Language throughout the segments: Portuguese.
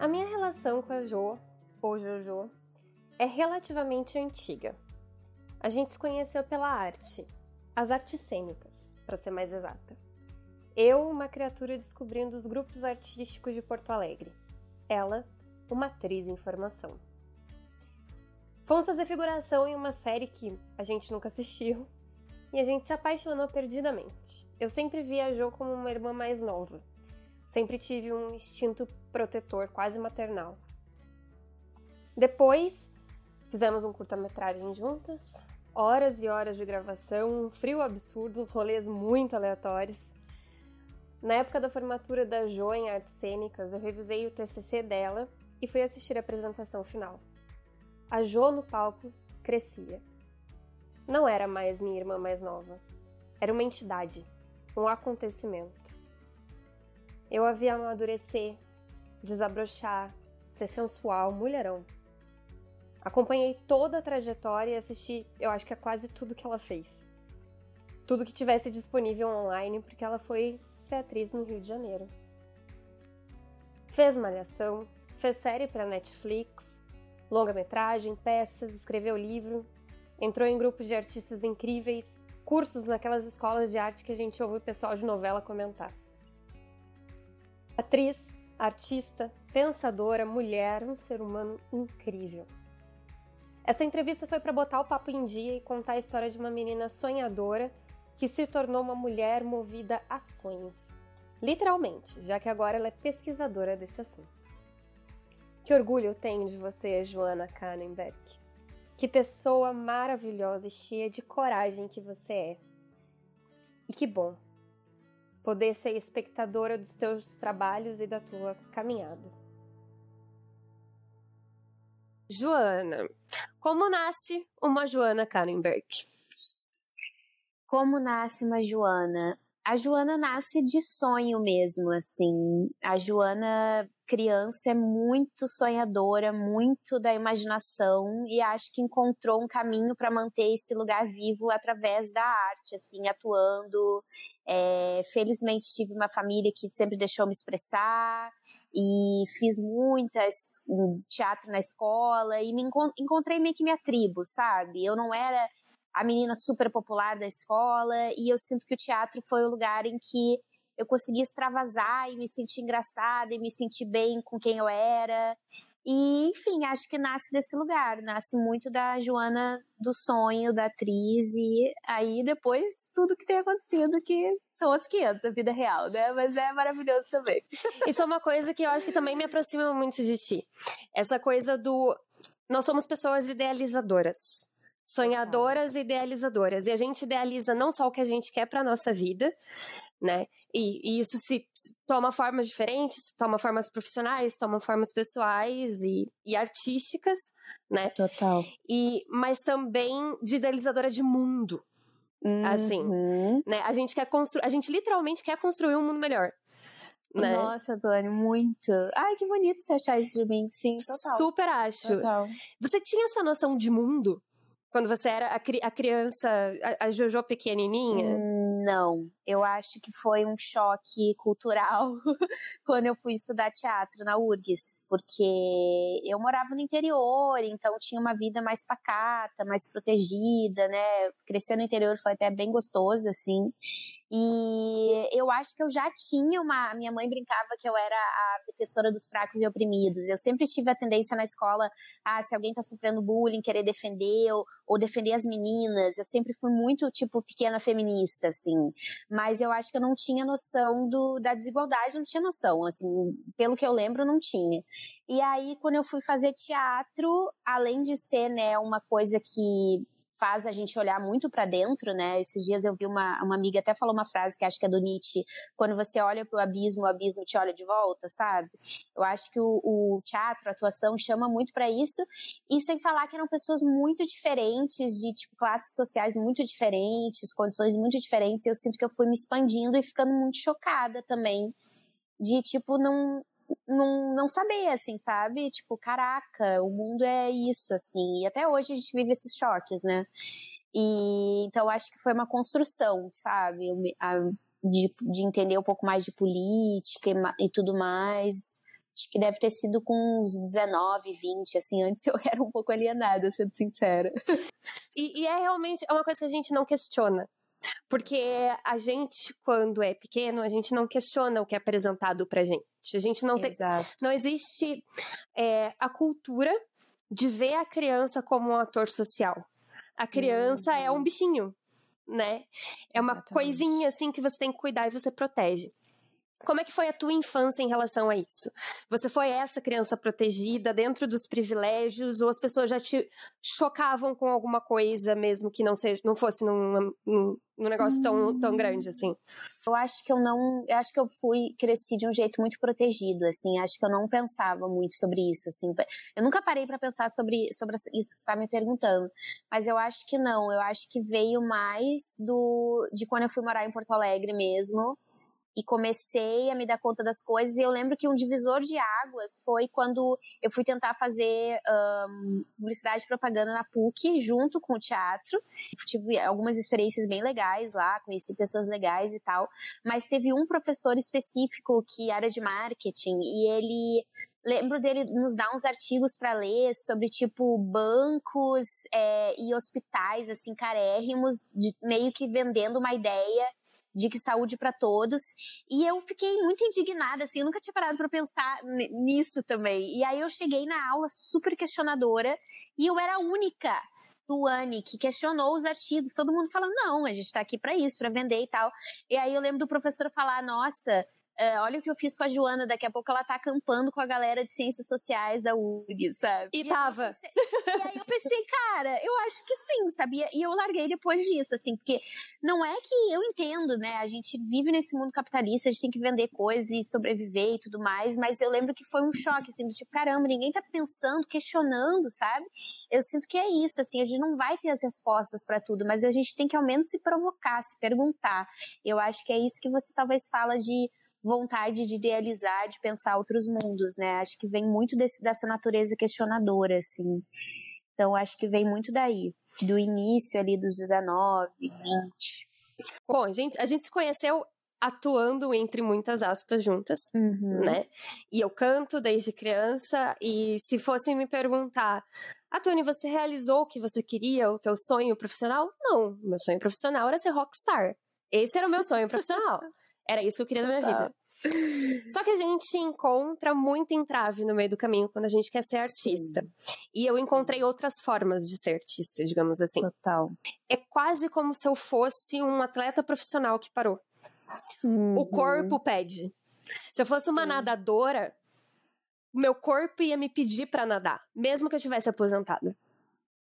A minha relação com a Jo, ou Jojo, é relativamente antiga. A gente se conheceu pela arte, as artes cênicas, para ser mais exata. Eu, uma criatura descobrindo os grupos artísticos de Porto Alegre. Ela, uma atriz em formação. Fomos fazer figuração em uma série que a gente nunca assistiu e a gente se apaixonou perdidamente. Eu sempre vi a Jo como uma irmã mais nova. Sempre tive um instinto protetor quase maternal. Depois, fizemos um curta-metragem juntas, horas e horas de gravação, um frio absurdo, uns rolês muito aleatórios. Na época da formatura da Jo em Artes Cênicas, eu revisei o TCC dela e fui assistir a apresentação final. A Jo no palco crescia. Não era mais minha irmã mais nova. Era uma entidade, um acontecimento. Eu a vi amadurecer, desabrochar, ser sensual, mulherão. Acompanhei toda a trajetória e assisti, eu acho que é quase tudo que ela fez. Tudo que tivesse disponível online, porque ela foi ser atriz no Rio de Janeiro. Fez Malhação, fez série para Netflix, longa-metragem, peças, escreveu livro, entrou em grupos de artistas incríveis, cursos naquelas escolas de arte que a gente ouve o pessoal de novela comentar. Atriz, artista, pensadora, mulher, um ser humano incrível. Essa entrevista foi para botar o papo em dia e contar a história de uma menina sonhadora que se tornou uma mulher movida a sonhos. Literalmente, já que agora ela é pesquisadora desse assunto. Que orgulho eu tenho de você, Joana Kannenberg. Que pessoa maravilhosa e cheia de coragem que você é. E que bom poder ser espectadora dos teus trabalhos e da tua caminhada. Joana, como nasce uma Joana Kannenberg? Como nasce uma Joana? A Joana nasce de sonho mesmo, assim. A Joana criança é muito sonhadora, muito da imaginação e acho que encontrou um caminho para manter esse lugar vivo através da arte, assim, atuando. É, felizmente tive uma família que sempre deixou me expressar e fiz muitas hum, teatro na escola e me encontrei meio que minha tribo, sabe? Eu não era a menina super popular da escola e eu sinto que o teatro foi o lugar em que eu consegui extravasar e me sentir engraçada e me sentir bem com quem eu era. E, enfim, acho que nasce desse lugar, nasce muito da Joana do sonho, da atriz, e aí depois tudo que tem acontecido, que são outros 500, a vida real, né? Mas é maravilhoso também. Isso é uma coisa que eu acho que também me aproxima muito de ti. Essa coisa do. Nós somos pessoas idealizadoras sonhadoras e idealizadoras. E a gente idealiza não só o que a gente quer para nossa vida, né? E, e isso se, se, toma formas diferentes, toma formas profissionais, toma formas pessoais e, e artísticas, né? Total. E, mas também de idealizadora de mundo. Assim, uhum. Assim, né? A gente quer construir, a gente literalmente quer construir um mundo melhor. Né? Nossa, Dani, muito. Ai, que bonito você achar isso de mim. Sim, total. Super acho. Total. Você tinha essa noção de mundo quando você era a, cri a criança, a, a Jojo pequenininha? Hum, não, eu acho que foi um choque cultural quando eu fui estudar teatro na URGS, porque eu morava no interior, então tinha uma vida mais pacata, mais protegida, né? Crescer no interior foi até bem gostoso, assim. E eu acho que eu já tinha uma. Minha mãe brincava que eu era a defensora dos fracos e oprimidos. Eu sempre tive a tendência na escola, ah, se alguém tá sofrendo bullying, querer defender, ou, ou defender as meninas. Eu sempre fui muito, tipo, pequena feminista, assim. Mas eu acho que eu não tinha noção do, da desigualdade, não tinha noção, assim. Pelo que eu lembro, não tinha. E aí, quando eu fui fazer teatro, além de ser, né, uma coisa que faz a gente olhar muito para dentro, né? Esses dias eu vi uma, uma amiga até falou uma frase que acho que é do Nietzsche, quando você olha para o abismo, o abismo te olha de volta, sabe? Eu acho que o, o teatro, a atuação chama muito para isso, e sem falar que eram pessoas muito diferentes, de tipo classes sociais muito diferentes, condições muito diferentes, eu sinto que eu fui me expandindo e ficando muito chocada também de tipo não não, não saber, assim, sabe? Tipo, caraca, o mundo é isso, assim. E até hoje a gente vive esses choques, né? E então acho que foi uma construção, sabe? De, de entender um pouco mais de política e, e tudo mais. Acho que deve ter sido com uns 19, 20, assim, antes eu era um pouco alienada, sendo sincera. E, e é realmente é uma coisa que a gente não questiona. Porque a gente, quando é pequeno, a gente não questiona o que é apresentado pra gente. A gente não tem. Não existe é, a cultura de ver a criança como um ator social. A criança uhum. é um uhum. bichinho, né? É uma Exatamente. coisinha assim que você tem que cuidar e você protege. Como é que foi a tua infância em relação a isso? Você foi essa criança protegida dentro dos privilégios ou as pessoas já te chocavam com alguma coisa mesmo que não seja, não fosse num, num, num negócio tão, tão grande assim? Eu acho que eu não, eu acho que eu fui cresci de um jeito muito protegido, assim, acho que eu não pensava muito sobre isso, assim. Eu nunca parei para pensar sobre sobre isso que você está me perguntando, mas eu acho que não, eu acho que veio mais do de quando eu fui morar em Porto Alegre mesmo e comecei a me dar conta das coisas. E eu lembro que um divisor de águas foi quando eu fui tentar fazer um, publicidade e propaganda na PUC, junto com o teatro. Tive algumas experiências bem legais lá, conheci pessoas legais e tal. Mas teve um professor específico que era de marketing e ele lembro dele nos dar uns artigos para ler sobre tipo bancos é, e hospitais assim carérrimos, de, meio que vendendo uma ideia de que saúde para todos. E eu fiquei muito indignada, assim, eu nunca tinha parado para pensar nisso também. E aí eu cheguei na aula super questionadora e eu era a única do ANI que questionou os artigos. Todo mundo falando, não, a gente está aqui para isso, para vender e tal. E aí eu lembro do professor falar, nossa, Uh, olha o que eu fiz com a Joana, daqui a pouco ela tá acampando com a galera de ciências sociais da URG, sabe? E, e tava. Pensei, e aí eu pensei, cara, eu acho que sim, sabia? E eu larguei depois disso, assim, porque não é que eu entendo, né? A gente vive nesse mundo capitalista, a gente tem que vender coisas e sobreviver e tudo mais, mas eu lembro que foi um choque, assim, do tipo, caramba, ninguém tá pensando, questionando, sabe? Eu sinto que é isso, assim, a gente não vai ter as respostas para tudo, mas a gente tem que ao menos se provocar, se perguntar. Eu acho que é isso que você talvez fala de vontade de idealizar, de pensar outros mundos, né? Acho que vem muito desse, dessa natureza questionadora, assim. Então, acho que vem muito daí, do início ali dos 19, 20. Bom, a gente, a gente se conheceu atuando entre muitas aspas juntas, uhum. né? E eu canto desde criança e se fosse me perguntar, ah, Tony, você realizou o que você queria, o teu sonho profissional? Não, meu sonho profissional era ser rockstar. Esse era o meu sonho profissional. Era isso que eu queria da minha tá. vida. Só que a gente encontra muito entrave no meio do caminho quando a gente quer ser artista. Sim. E eu Sim. encontrei outras formas de ser artista, digamos assim. Total. É quase como se eu fosse um atleta profissional que parou. Uhum. O corpo pede. Se eu fosse Sim. uma nadadora, meu corpo ia me pedir para nadar, mesmo que eu tivesse aposentada.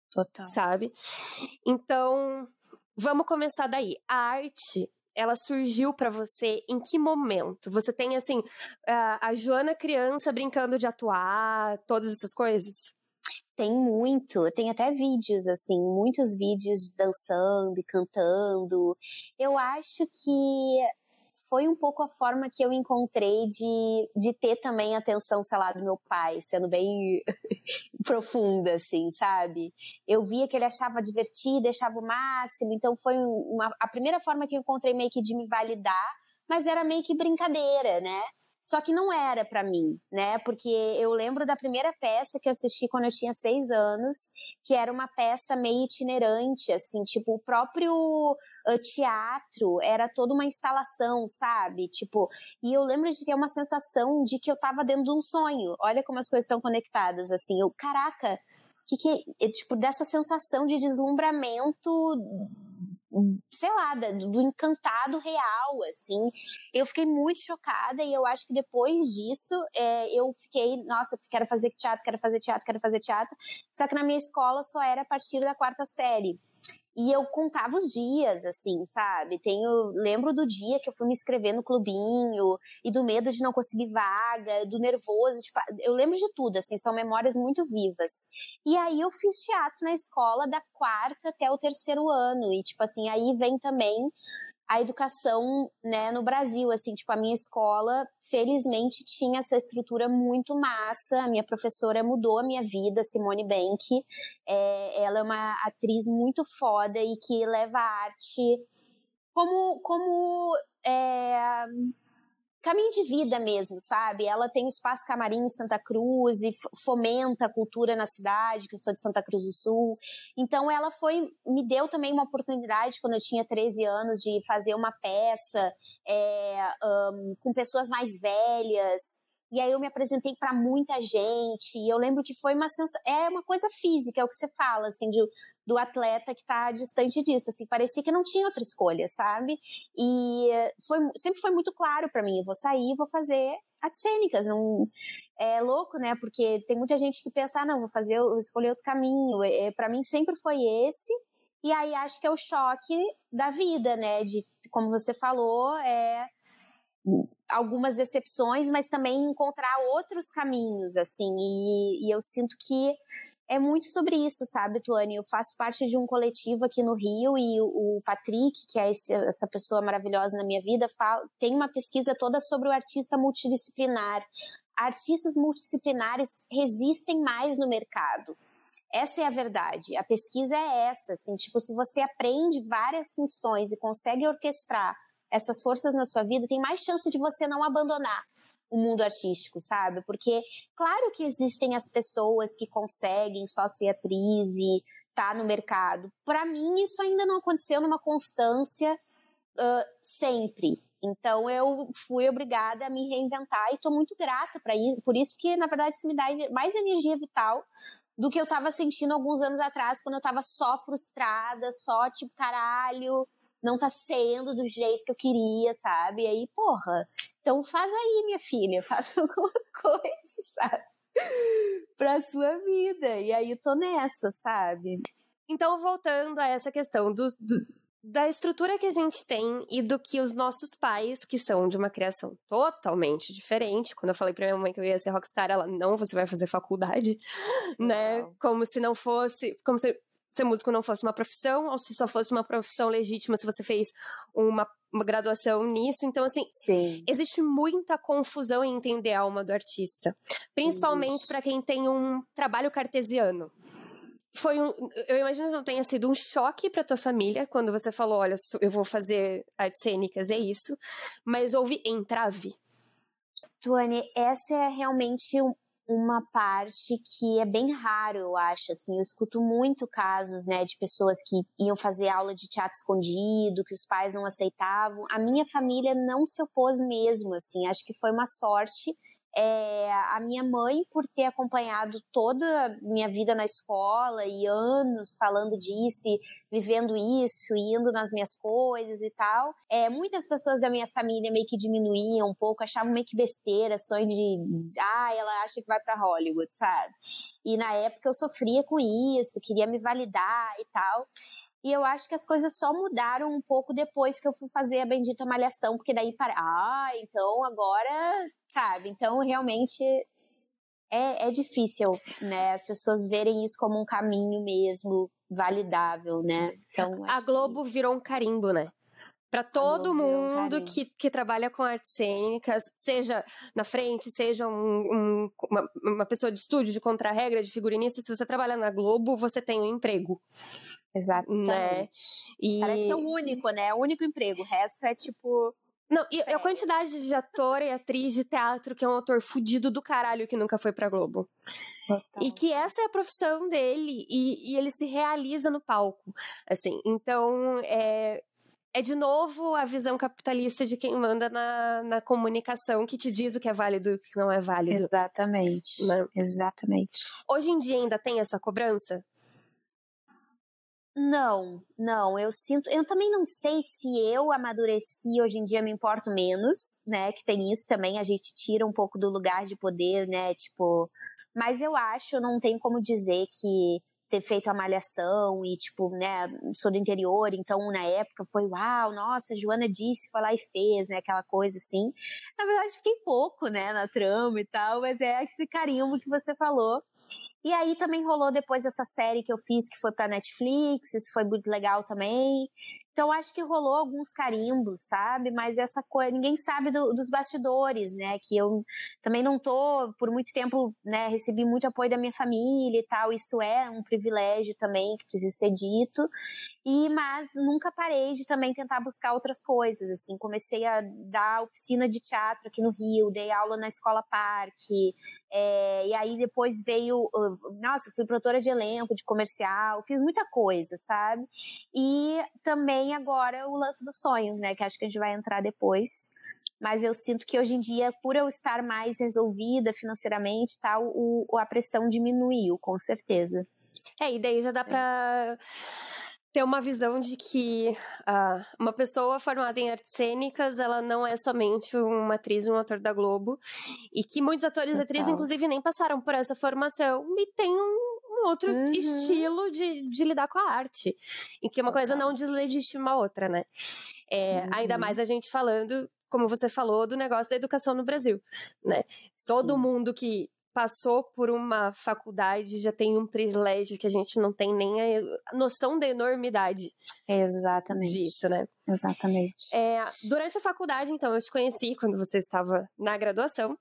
Total. Sabe? Então, vamos começar daí. A arte ela surgiu para você em que momento? Você tem, assim, a, Joana criança brincando de atuar, todas essas coisas? Tem muito, tem até vídeos, assim, muitos vídeos dançando e cantando. Eu acho que foi um pouco a forma que eu encontrei de, de ter também a atenção, sei lá, do meu pai, sendo bem profunda, assim, sabe? Eu via que ele achava divertido, achava o máximo, então foi uma, a primeira forma que eu encontrei meio que de me validar, mas era meio que brincadeira, né? Só que não era para mim, né? Porque eu lembro da primeira peça que eu assisti quando eu tinha seis anos, que era uma peça meio itinerante, assim, tipo, o próprio teatro era toda uma instalação, sabe? Tipo, e eu lembro de ter uma sensação de que eu tava dentro de um sonho. Olha como as coisas estão conectadas, assim. Eu, caraca, que que é, tipo dessa sensação de deslumbramento sei lá, do encantado real, assim. Eu fiquei muito chocada e eu acho que depois disso é, eu fiquei, nossa, quero fazer teatro, quero fazer teatro, quero fazer teatro. Só que na minha escola só era a partir da quarta série. E eu contava os dias, assim, sabe? Tenho, lembro do dia que eu fui me inscrever no clubinho e do medo de não conseguir vaga, do nervoso, tipo, eu lembro de tudo, assim, são memórias muito vivas. E aí eu fiz teatro na escola da quarta até o terceiro ano e tipo assim, aí vem também a educação, né, no Brasil, assim, tipo, a minha escola, felizmente, tinha essa estrutura muito massa, a minha professora mudou a minha vida, Simone Bank, é, ela é uma atriz muito foda e que leva a arte como, como é, caminho de vida mesmo, sabe? Ela tem o Espaço Camarim em Santa Cruz e fomenta a cultura na cidade, que eu sou de Santa Cruz do Sul. Então ela foi, me deu também uma oportunidade quando eu tinha 13 anos de fazer uma peça é, um, com pessoas mais velhas. E aí eu me apresentei para muita gente. E eu lembro que foi uma sensação. É uma coisa física, é o que você fala, assim, de, do atleta que está distante disso. Assim, parecia que não tinha outra escolha, sabe? E foi, sempre foi muito claro para mim: eu vou sair, vou fazer artes cênicas. Não, é louco, né? Porque tem muita gente que pensa, ah, não, vou fazer, vou escolher outro caminho. É, para mim sempre foi esse. E aí acho que é o choque da vida, né? De, como você falou, é algumas exceções, mas também encontrar outros caminhos, assim, e, e eu sinto que é muito sobre isso, sabe, Tuane? Eu faço parte de um coletivo aqui no Rio e o, o Patrick, que é esse, essa pessoa maravilhosa na minha vida, fala, tem uma pesquisa toda sobre o artista multidisciplinar. Artistas multidisciplinares resistem mais no mercado. Essa é a verdade. A pesquisa é essa, assim, tipo, se você aprende várias funções e consegue orquestrar essas forças na sua vida, tem mais chance de você não abandonar o mundo artístico, sabe? Porque, claro que existem as pessoas que conseguem só ser atriz e tá no mercado. Para mim, isso ainda não aconteceu numa constância uh, sempre. Então, eu fui obrigada a me reinventar e estou muito grata para isso, por isso, porque na verdade isso me dá mais energia vital do que eu estava sentindo alguns anos atrás, quando eu estava só frustrada, só tipo, caralho, não tá sendo do jeito que eu queria, sabe? E aí, porra, então faz aí, minha filha, faz alguma coisa, sabe? pra sua vida. E aí eu tô nessa, sabe? Então, voltando a essa questão do, do, da estrutura que a gente tem e do que os nossos pais, que são de uma criação totalmente diferente. Quando eu falei pra minha mãe que eu ia ser rockstar, ela, não, você vai fazer faculdade, né? Como se não fosse. Como se ser músico não fosse uma profissão, ou se só fosse uma profissão legítima se você fez uma, uma graduação nisso. Então, assim, Sim. existe muita confusão em entender a alma do artista. Principalmente para quem tem um trabalho cartesiano. Foi um, eu imagino que não tenha sido um choque para tua família quando você falou, olha, eu vou fazer artes cênicas, é isso. Mas houve entrave. Tuane, essa é realmente uma parte que é bem raro, eu acho, assim, eu escuto muito casos, né, de pessoas que iam fazer aula de teatro escondido, que os pais não aceitavam. A minha família não se opôs mesmo, assim, acho que foi uma sorte é, a minha mãe, por ter acompanhado toda a minha vida na escola e anos falando disso e vivendo isso, indo nas minhas coisas e tal, é, muitas pessoas da minha família meio que diminuíam um pouco, achavam meio que besteira, sonho de, ah, ela acha que vai para Hollywood, sabe? E na época eu sofria com isso, queria me validar e tal. E eu acho que as coisas só mudaram um pouco depois que eu fui fazer a bendita malhação, porque daí para, ah, então agora, sabe? Então realmente é, é difícil, né? As pessoas verem isso como um caminho mesmo validável, né? Então a Globo é virou um carimbo, né? para todo mundo um que, que trabalha com artes cênicas, seja na frente, seja um, um, uma, uma, pessoa de estúdio, de contra-regra, de figurinista, se você trabalha na Globo, você tem um emprego. Exatamente. Né? E... Parece ser o único, né? É o único emprego. O resto é tipo. Não, e é. a quantidade de ator e atriz de teatro que é um ator fudido do caralho que nunca foi pra Globo. Total. E que essa é a profissão dele e, e, ele se realiza no palco. Assim, então é, é de novo a visão capitalista de quem manda na, na comunicação que te diz o que é válido e o que não é válido. Exatamente. Né? Exatamente. Hoje em dia ainda tem essa cobrança? Não, não, eu sinto, eu também não sei se eu amadureci, hoje em dia me importo menos, né, que tem isso também, a gente tira um pouco do lugar de poder, né, tipo, mas eu acho, não tenho como dizer que ter feito a malhação e, tipo, né, sou do interior, então na época foi, uau, nossa, Joana disse, foi lá e fez, né, aquela coisa assim. Na verdade, fiquei pouco, né, na trama e tal, mas é esse carinho que você falou e aí também rolou depois essa série que eu fiz que foi pra Netflix, isso foi muito legal também. Então acho que rolou alguns carimbos, sabe? Mas essa coisa, ninguém sabe do, dos bastidores, né? Que eu também não tô, por muito tempo, né? Recebi muito apoio da minha família e tal. Isso é um privilégio também que precisa ser dito. E mas nunca parei de também tentar buscar outras coisas, assim, comecei a dar oficina de teatro aqui no Rio, dei aula na escola Parque, é, e aí depois veio, nossa, fui produtora de elenco, de comercial, fiz muita coisa, sabe? E também agora o lance dos sonhos, né, que acho que a gente vai entrar depois mas eu sinto que hoje em dia, por eu estar mais resolvida financeiramente, tal, o, a pressão diminuiu, com certeza. É, e daí já dá é. Ter uma visão de que uh, uma pessoa formada em artes cênicas, ela não é somente uma atriz, um ator da Globo, e que muitos atores e atrizes, inclusive, nem passaram por essa formação e tem um, um outro uhum. estilo de, de lidar com a arte, em que uma Total. coisa não deslegitima a outra, né? É, uhum. Ainda mais a gente falando como você falou, do negócio da educação no Brasil, né? Sim. Todo mundo que passou por uma faculdade já tem um privilégio que a gente não tem nem a noção da enormidade Exatamente. disso, né? Exatamente. É, durante a faculdade, então, eu te conheci quando você estava na graduação.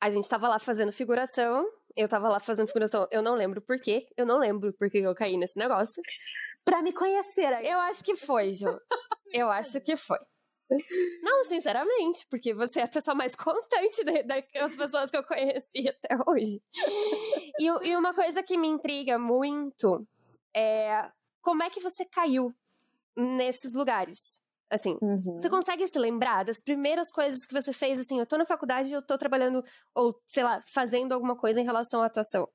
A gente estava lá fazendo figuração. Eu estava lá fazendo figuração. Eu não lembro por quê. Eu não lembro por que eu caí nesse negócio. Pra me conhecer aí. Eu acho que foi, Ju. eu acho que foi. Não, sinceramente, porque você é a pessoa mais constante das pessoas que eu conheci até hoje. E, e uma coisa que me intriga muito é como é que você caiu nesses lugares? Assim, uhum. você consegue se lembrar das primeiras coisas que você fez? Assim, eu tô na faculdade, eu tô trabalhando, ou sei lá, fazendo alguma coisa em relação à atuação.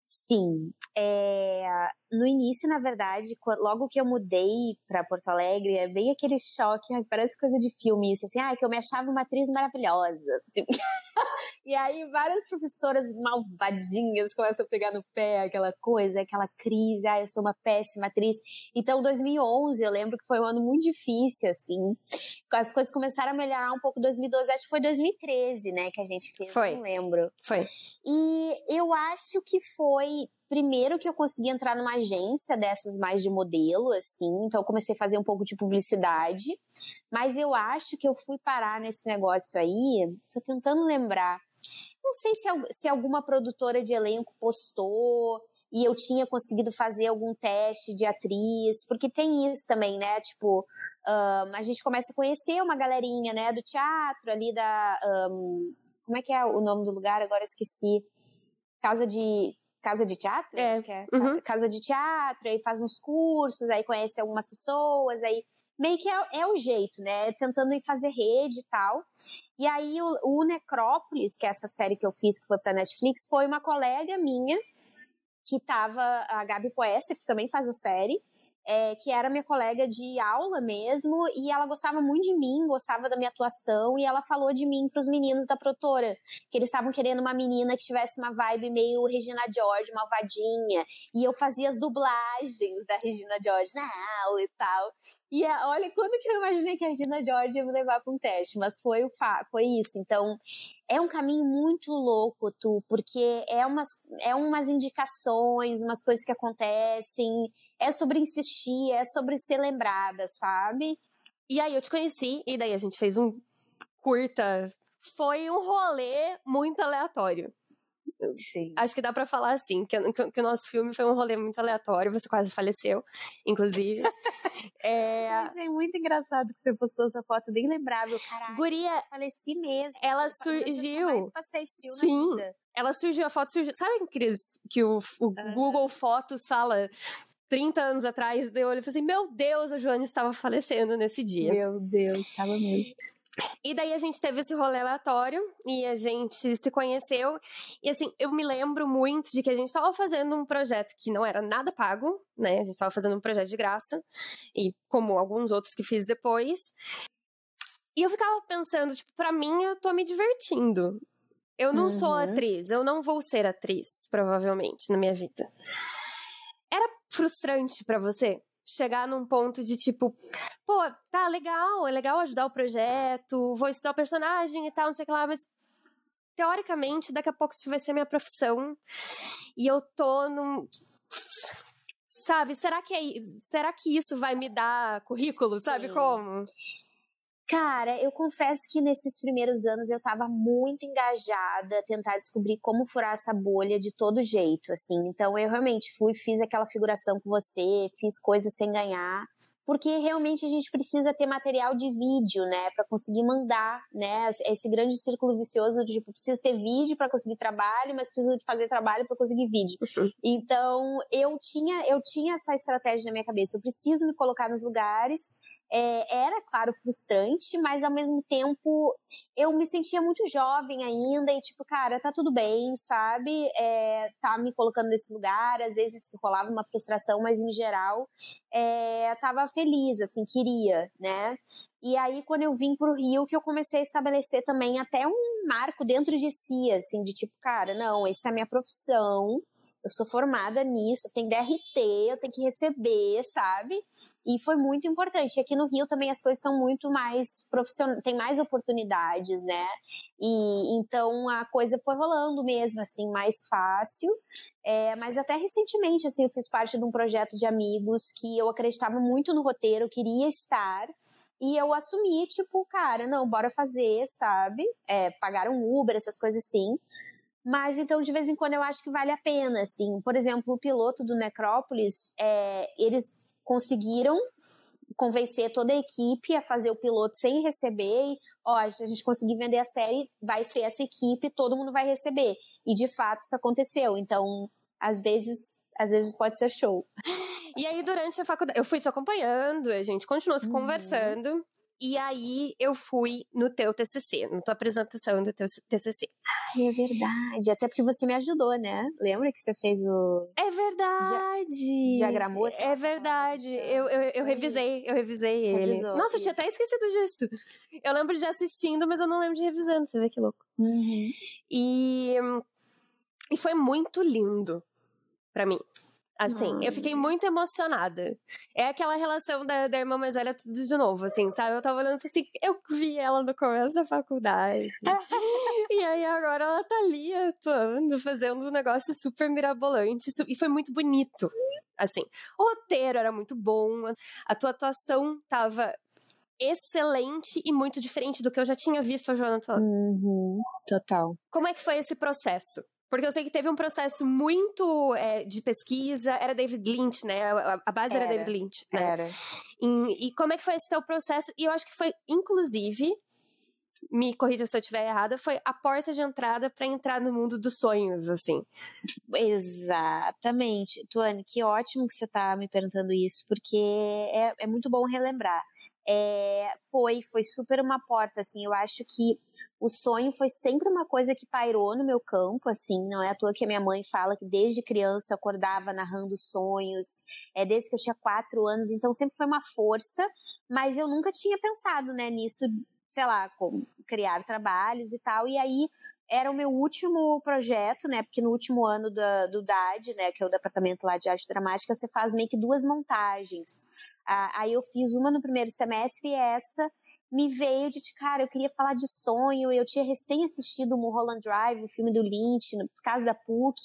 Sim. É, no início, na verdade, logo que eu mudei para Porto Alegre, é bem aquele choque, parece coisa de filme isso, assim, ah, que eu me achava uma atriz maravilhosa. e aí várias professoras malvadinhas começam a pegar no pé aquela coisa, aquela crise, ah, eu sou uma péssima atriz. Então, 2011, eu lembro que foi um ano muito difícil, assim. As coisas começaram a melhorar um pouco em 2012, acho que foi 2013, né, que a gente fez, foi. não lembro. Foi. E eu acho que foi primeiro que eu consegui entrar numa agência dessas mais de modelo, assim, então eu comecei a fazer um pouco de publicidade, mas eu acho que eu fui parar nesse negócio aí, tô tentando lembrar. Não sei se, se alguma produtora de elenco postou, e eu tinha conseguido fazer algum teste de atriz, porque tem isso também, né? Tipo, um, a gente começa a conhecer uma galerinha, né, do teatro ali da. Um, como é que é o nome do lugar? Agora esqueci. Casa de casa de teatro, é. acho que é. Uhum. Casa de teatro, aí faz uns cursos, aí conhece algumas pessoas, aí meio que é, é o jeito, né? Tentando ir fazer rede e tal. E aí o, o Necrópolis, que é essa série que eu fiz, que foi pra Netflix, foi uma colega minha, que tava, a Gabi Poesser, que também faz a série, é, que era minha colega de aula mesmo, e ela gostava muito de mim, gostava da minha atuação, e ela falou de mim para os meninos da produtora, que eles estavam querendo uma menina que tivesse uma vibe meio Regina George, malvadinha, e eu fazia as dublagens da Regina George na aula e tal. E é, olha, quando que eu imaginei que a Regina George ia me levar para um teste, mas foi o foi isso. Então, é um caminho muito louco, tu, porque é umas, é umas indicações, umas coisas que acontecem, é sobre insistir, é sobre ser lembrada, sabe? E aí eu te conheci, e daí a gente fez um curta. Foi um rolê muito aleatório. Sim. Acho que dá para falar assim, que, que, que, o nosso filme foi um rolê muito aleatório, você quase faleceu, inclusive. é... Eu achei muito engraçado que você postou essa foto, nem lembrava. Caralho, Guria, faleci mesmo. Ela surgiu. Mais passei fio Sim. Na vida. Ela surgiu, a foto surgiu. Sabe, Cris, que o, o uhum. Google Fotos fala 30 anos atrás, deu olho e falei assim: Meu Deus, a Joana estava falecendo nesse dia. Meu Deus, estava mesmo. E daí a gente teve esse rolê aleatório e a gente se conheceu. E assim, eu me lembro muito de que a gente estava fazendo um projeto que não era nada pago, né? A gente estava fazendo um projeto de graça, e como alguns outros que fiz depois. E eu ficava pensando, tipo, pra mim eu tô me divertindo. Eu não uhum. sou atriz, eu não vou ser atriz, provavelmente, na minha vida. Era frustrante para você? Chegar num ponto de tipo, pô, tá legal, é legal ajudar o projeto, vou estudar o personagem e tal, não sei o que lá, mas teoricamente daqui a pouco isso vai ser minha profissão e eu tô num. Sabe, será que, é, será que isso vai me dar currículo? Sim. Sabe como? Cara, eu confesso que nesses primeiros anos eu estava muito engajada a tentar descobrir como furar essa bolha de todo jeito, assim. Então eu realmente fui, fiz aquela figuração com você, fiz coisas sem ganhar, porque realmente a gente precisa ter material de vídeo, né, para conseguir mandar, né, esse grande círculo vicioso de tipo, precisa ter vídeo para conseguir trabalho, mas precisa fazer trabalho para conseguir vídeo. Uhum. Então, eu tinha eu tinha essa estratégia na minha cabeça, eu preciso me colocar nos lugares é, era, claro, frustrante, mas ao mesmo tempo eu me sentia muito jovem ainda e, tipo, cara, tá tudo bem, sabe? É, tá me colocando nesse lugar, às vezes rolava uma frustração, mas em geral é, tava feliz, assim, queria, né? E aí, quando eu vim pro Rio, que eu comecei a estabelecer também até um marco dentro de si, assim, de tipo, cara, não, essa é a minha profissão, eu sou formada nisso, eu tenho DRT, eu tenho que receber, sabe? E foi muito importante. Aqui no Rio também as coisas são muito mais profissionais, tem mais oportunidades, né? E então a coisa foi rolando mesmo, assim, mais fácil. É, mas até recentemente, assim, eu fiz parte de um projeto de amigos que eu acreditava muito no roteiro, queria estar. E eu assumi, tipo, cara, não, bora fazer, sabe? É, pagaram Uber, essas coisas assim. Mas então, de vez em quando, eu acho que vale a pena, assim. Por exemplo, o piloto do Necrópolis, é, eles conseguiram convencer toda a equipe a fazer o piloto sem receber. E, ó, se a gente conseguir vender a série, vai ser essa equipe, todo mundo vai receber. E de fato isso aconteceu. Então, às vezes, às vezes pode ser show. E aí, durante a faculdade, eu fui te acompanhando, a gente continuou se uhum. conversando. E aí eu fui no teu TCC, na tua apresentação do teu TCC. Ai, é verdade. Até porque você me ajudou, né? Lembra que você fez o. É verdade. Diagramou? Assim, é verdade. Eu, eu, eu revisei, eu revisei ele. Revisou, Nossa, isso. eu tinha até esquecido disso. Eu lembro de assistindo, mas eu não lembro de revisando. Você vê que louco. Uhum. E, e foi muito lindo para mim. Assim, Ai. eu fiquei muito emocionada. É aquela relação da, da irmã mais velha tudo de novo, assim, sabe? Eu tava olhando e assim, eu vi ela no começo da faculdade. e aí agora ela tá ali atuando, fazendo um negócio super mirabolante. E foi muito bonito. Assim, o roteiro era muito bom, a tua atuação tava excelente e muito diferente do que eu já tinha visto a Joana atuando. Uhum, total. Como é que foi esse processo? Porque eu sei que teve um processo muito é, de pesquisa, era David Lynch, né? A, a base era, era, David Lynch, né? Era. E, e, como é que foi esse teu processo? E eu acho que foi, inclusive, me corrija se eu estiver errada, foi a porta de entrada para entrar no mundo dos sonhos, assim. Exatamente. Tuane, que ótimo que você está me perguntando isso, porque é, é muito bom relembrar. É, foi, foi super uma porta, assim, eu acho que o sonho foi sempre uma coisa que pairou no meu campo, assim, não é à toa que a minha mãe fala que desde criança eu acordava narrando sonhos, é desde que eu tinha quatro anos, então sempre foi uma força, mas eu nunca tinha pensado, né, nisso, sei lá, como criar trabalhos e tal, e aí era o meu último projeto, né, porque no último ano da, do DAD, né, que é o departamento lá de arte dramática, você faz meio que duas montagens, ah, aí eu fiz uma no primeiro semestre e essa me veio de, cara, eu queria falar de sonho, eu tinha recém assistido o Mulholland Drive, o filme do Lynch, por causa da PUC,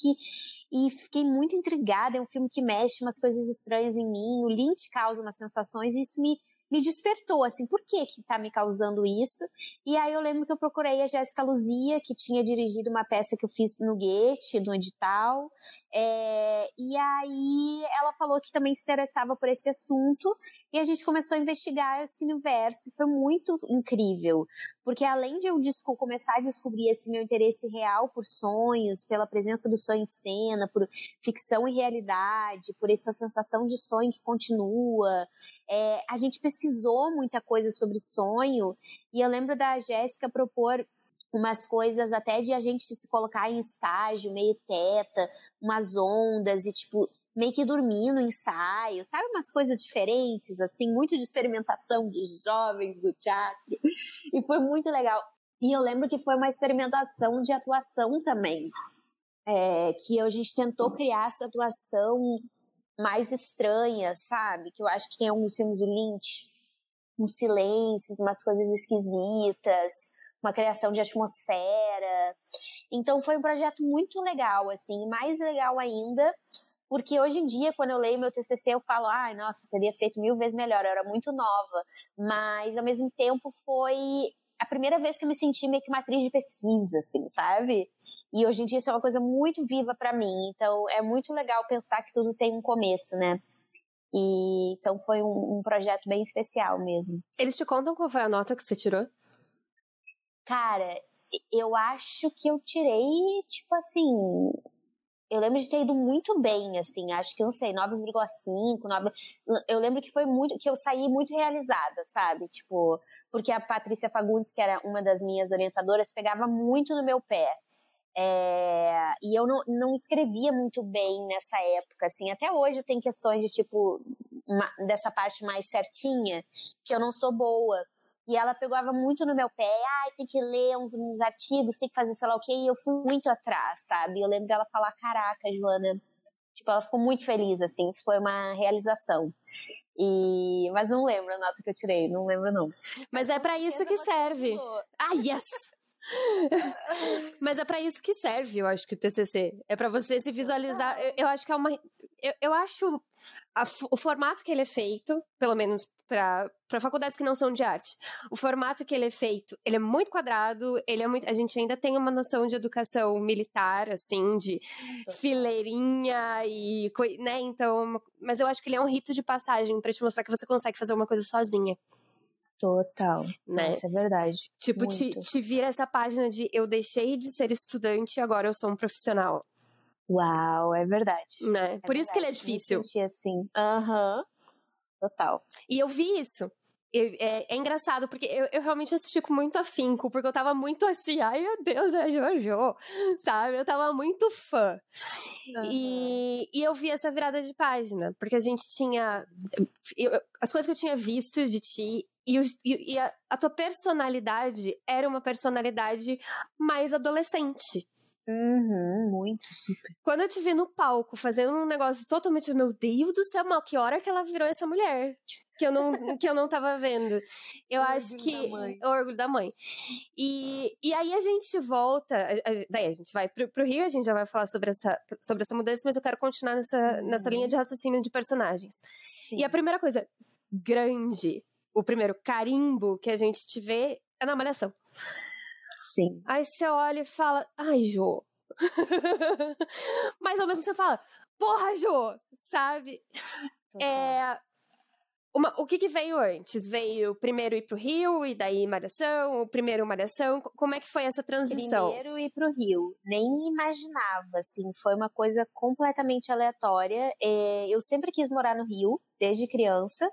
e fiquei muito intrigada, é um filme que mexe umas coisas estranhas em mim, o Lynch causa umas sensações, e isso me me despertou, assim, por que que tá me causando isso? E aí eu lembro que eu procurei a Jéssica Luzia, que tinha dirigido uma peça que eu fiz no Goethe, no edital, é, e aí ela falou que também se interessava por esse assunto, e a gente começou a investigar esse universo, foi muito incrível, porque além de eu começar a descobrir esse meu interesse real por sonhos, pela presença do sonho em cena, por ficção e realidade, por essa sensação de sonho que continua, é, a gente pesquisou muita coisa sobre sonho e eu lembro da Jéssica propor umas coisas até de a gente se colocar em estágio, meio teta, umas ondas e tipo meio que dormir no ensaio, sabe umas coisas diferentes assim, muito de experimentação dos jovens do teatro e foi muito legal. E eu lembro que foi uma experimentação de atuação também, é, que a gente tentou criar essa atuação mais estranhas, sabe? Que eu acho que tem alguns filmes do Lynch, uns silêncios, umas coisas esquisitas, uma criação de atmosfera. Então foi um projeto muito legal, assim, mais legal ainda porque hoje em dia, quando eu leio meu TCC, eu falo, ai, nossa, eu teria feito mil vezes melhor, eu era muito nova. Mas, ao mesmo tempo, foi primeira vez que eu me senti meio que uma atriz de pesquisa, assim, sabe? E hoje em dia isso é uma coisa muito viva para mim. Então, é muito legal pensar que tudo tem um começo, né? E então foi um, um, projeto bem especial mesmo. Eles te contam qual foi a nota que você tirou? Cara, eu acho que eu tirei, tipo assim, eu lembro de ter ido muito bem, assim, acho que, não sei, 9,5, 9... Eu lembro que foi muito, que eu saí muito realizada, sabe? Tipo, porque a Patrícia Fagundes, que era uma das minhas orientadoras, pegava muito no meu pé. É, e eu não, não escrevia muito bem nessa época, assim, até hoje eu tenho questões de, tipo, uma, dessa parte mais certinha, que eu não sou boa. E ela pegava muito no meu pé, ai, ah, tem que ler uns, uns artigos, tem que fazer sei lá o quê, e eu fui muito atrás, sabe? Eu lembro dela falar, caraca, Joana, tipo, ela ficou muito feliz, assim, isso foi uma realização. E... Mas não lembro a nota que eu tirei, não lembro não. Mas é para isso que serve. Ah, yes! Mas é para isso que serve, eu acho que o TCC. É para você se visualizar. Eu, eu, acho que é uma. Eu, eu acho a, o formato que ele é feito, pelo menos para faculdades que não são de arte, o formato que ele é feito, ele é muito quadrado, ele é muito, a gente ainda tem uma noção de educação militar, assim, de fileirinha e, né, então, mas eu acho que ele é um rito de passagem para te mostrar que você consegue fazer uma coisa sozinha. Total, né? Isso é verdade. Tipo, te, te vira essa página de eu deixei de ser estudante e agora eu sou um profissional. Uau, é verdade. Né? É Por verdade. isso que ele é difícil. Eu senti assim. Aham. Uhum. Total. E eu vi isso. Eu, é, é, engraçado, porque eu, eu, realmente assisti com muito afinco, porque eu tava muito assim, ai meu Deus, é Jojo, sabe? Eu tava muito fã. E, e eu vi essa virada de página, porque a gente tinha. Eu, as coisas que eu tinha visto de ti e, e, e a, a tua personalidade era uma personalidade mais adolescente. Uhum, muito, super. Quando eu te vi no palco fazendo um negócio totalmente, meu Deus do céu, mal, que hora que ela virou essa mulher? Que eu não, que eu não tava vendo. Eu o acho que. O orgulho da mãe. E, e aí a gente volta. Daí a gente vai pro, pro Rio, a gente já vai falar sobre essa, sobre essa mudança, mas eu quero continuar nessa, uhum. nessa linha de raciocínio de personagens. Sim. E a primeira coisa grande, o primeiro carimbo que a gente te vê é na Malhação. Sim. Aí você olha e fala, ai, Jô. Mas ao mesmo tempo você fala, porra, Jô, sabe? É, uma, o que, que, veio antes? Veio primeiro ir pro Rio e daí Malhação? O primeiro Malhação? Como é que foi essa transição? Primeiro ir pro Rio. Nem imaginava, assim. Foi uma coisa completamente aleatória. É, eu sempre quis morar no Rio, desde criança.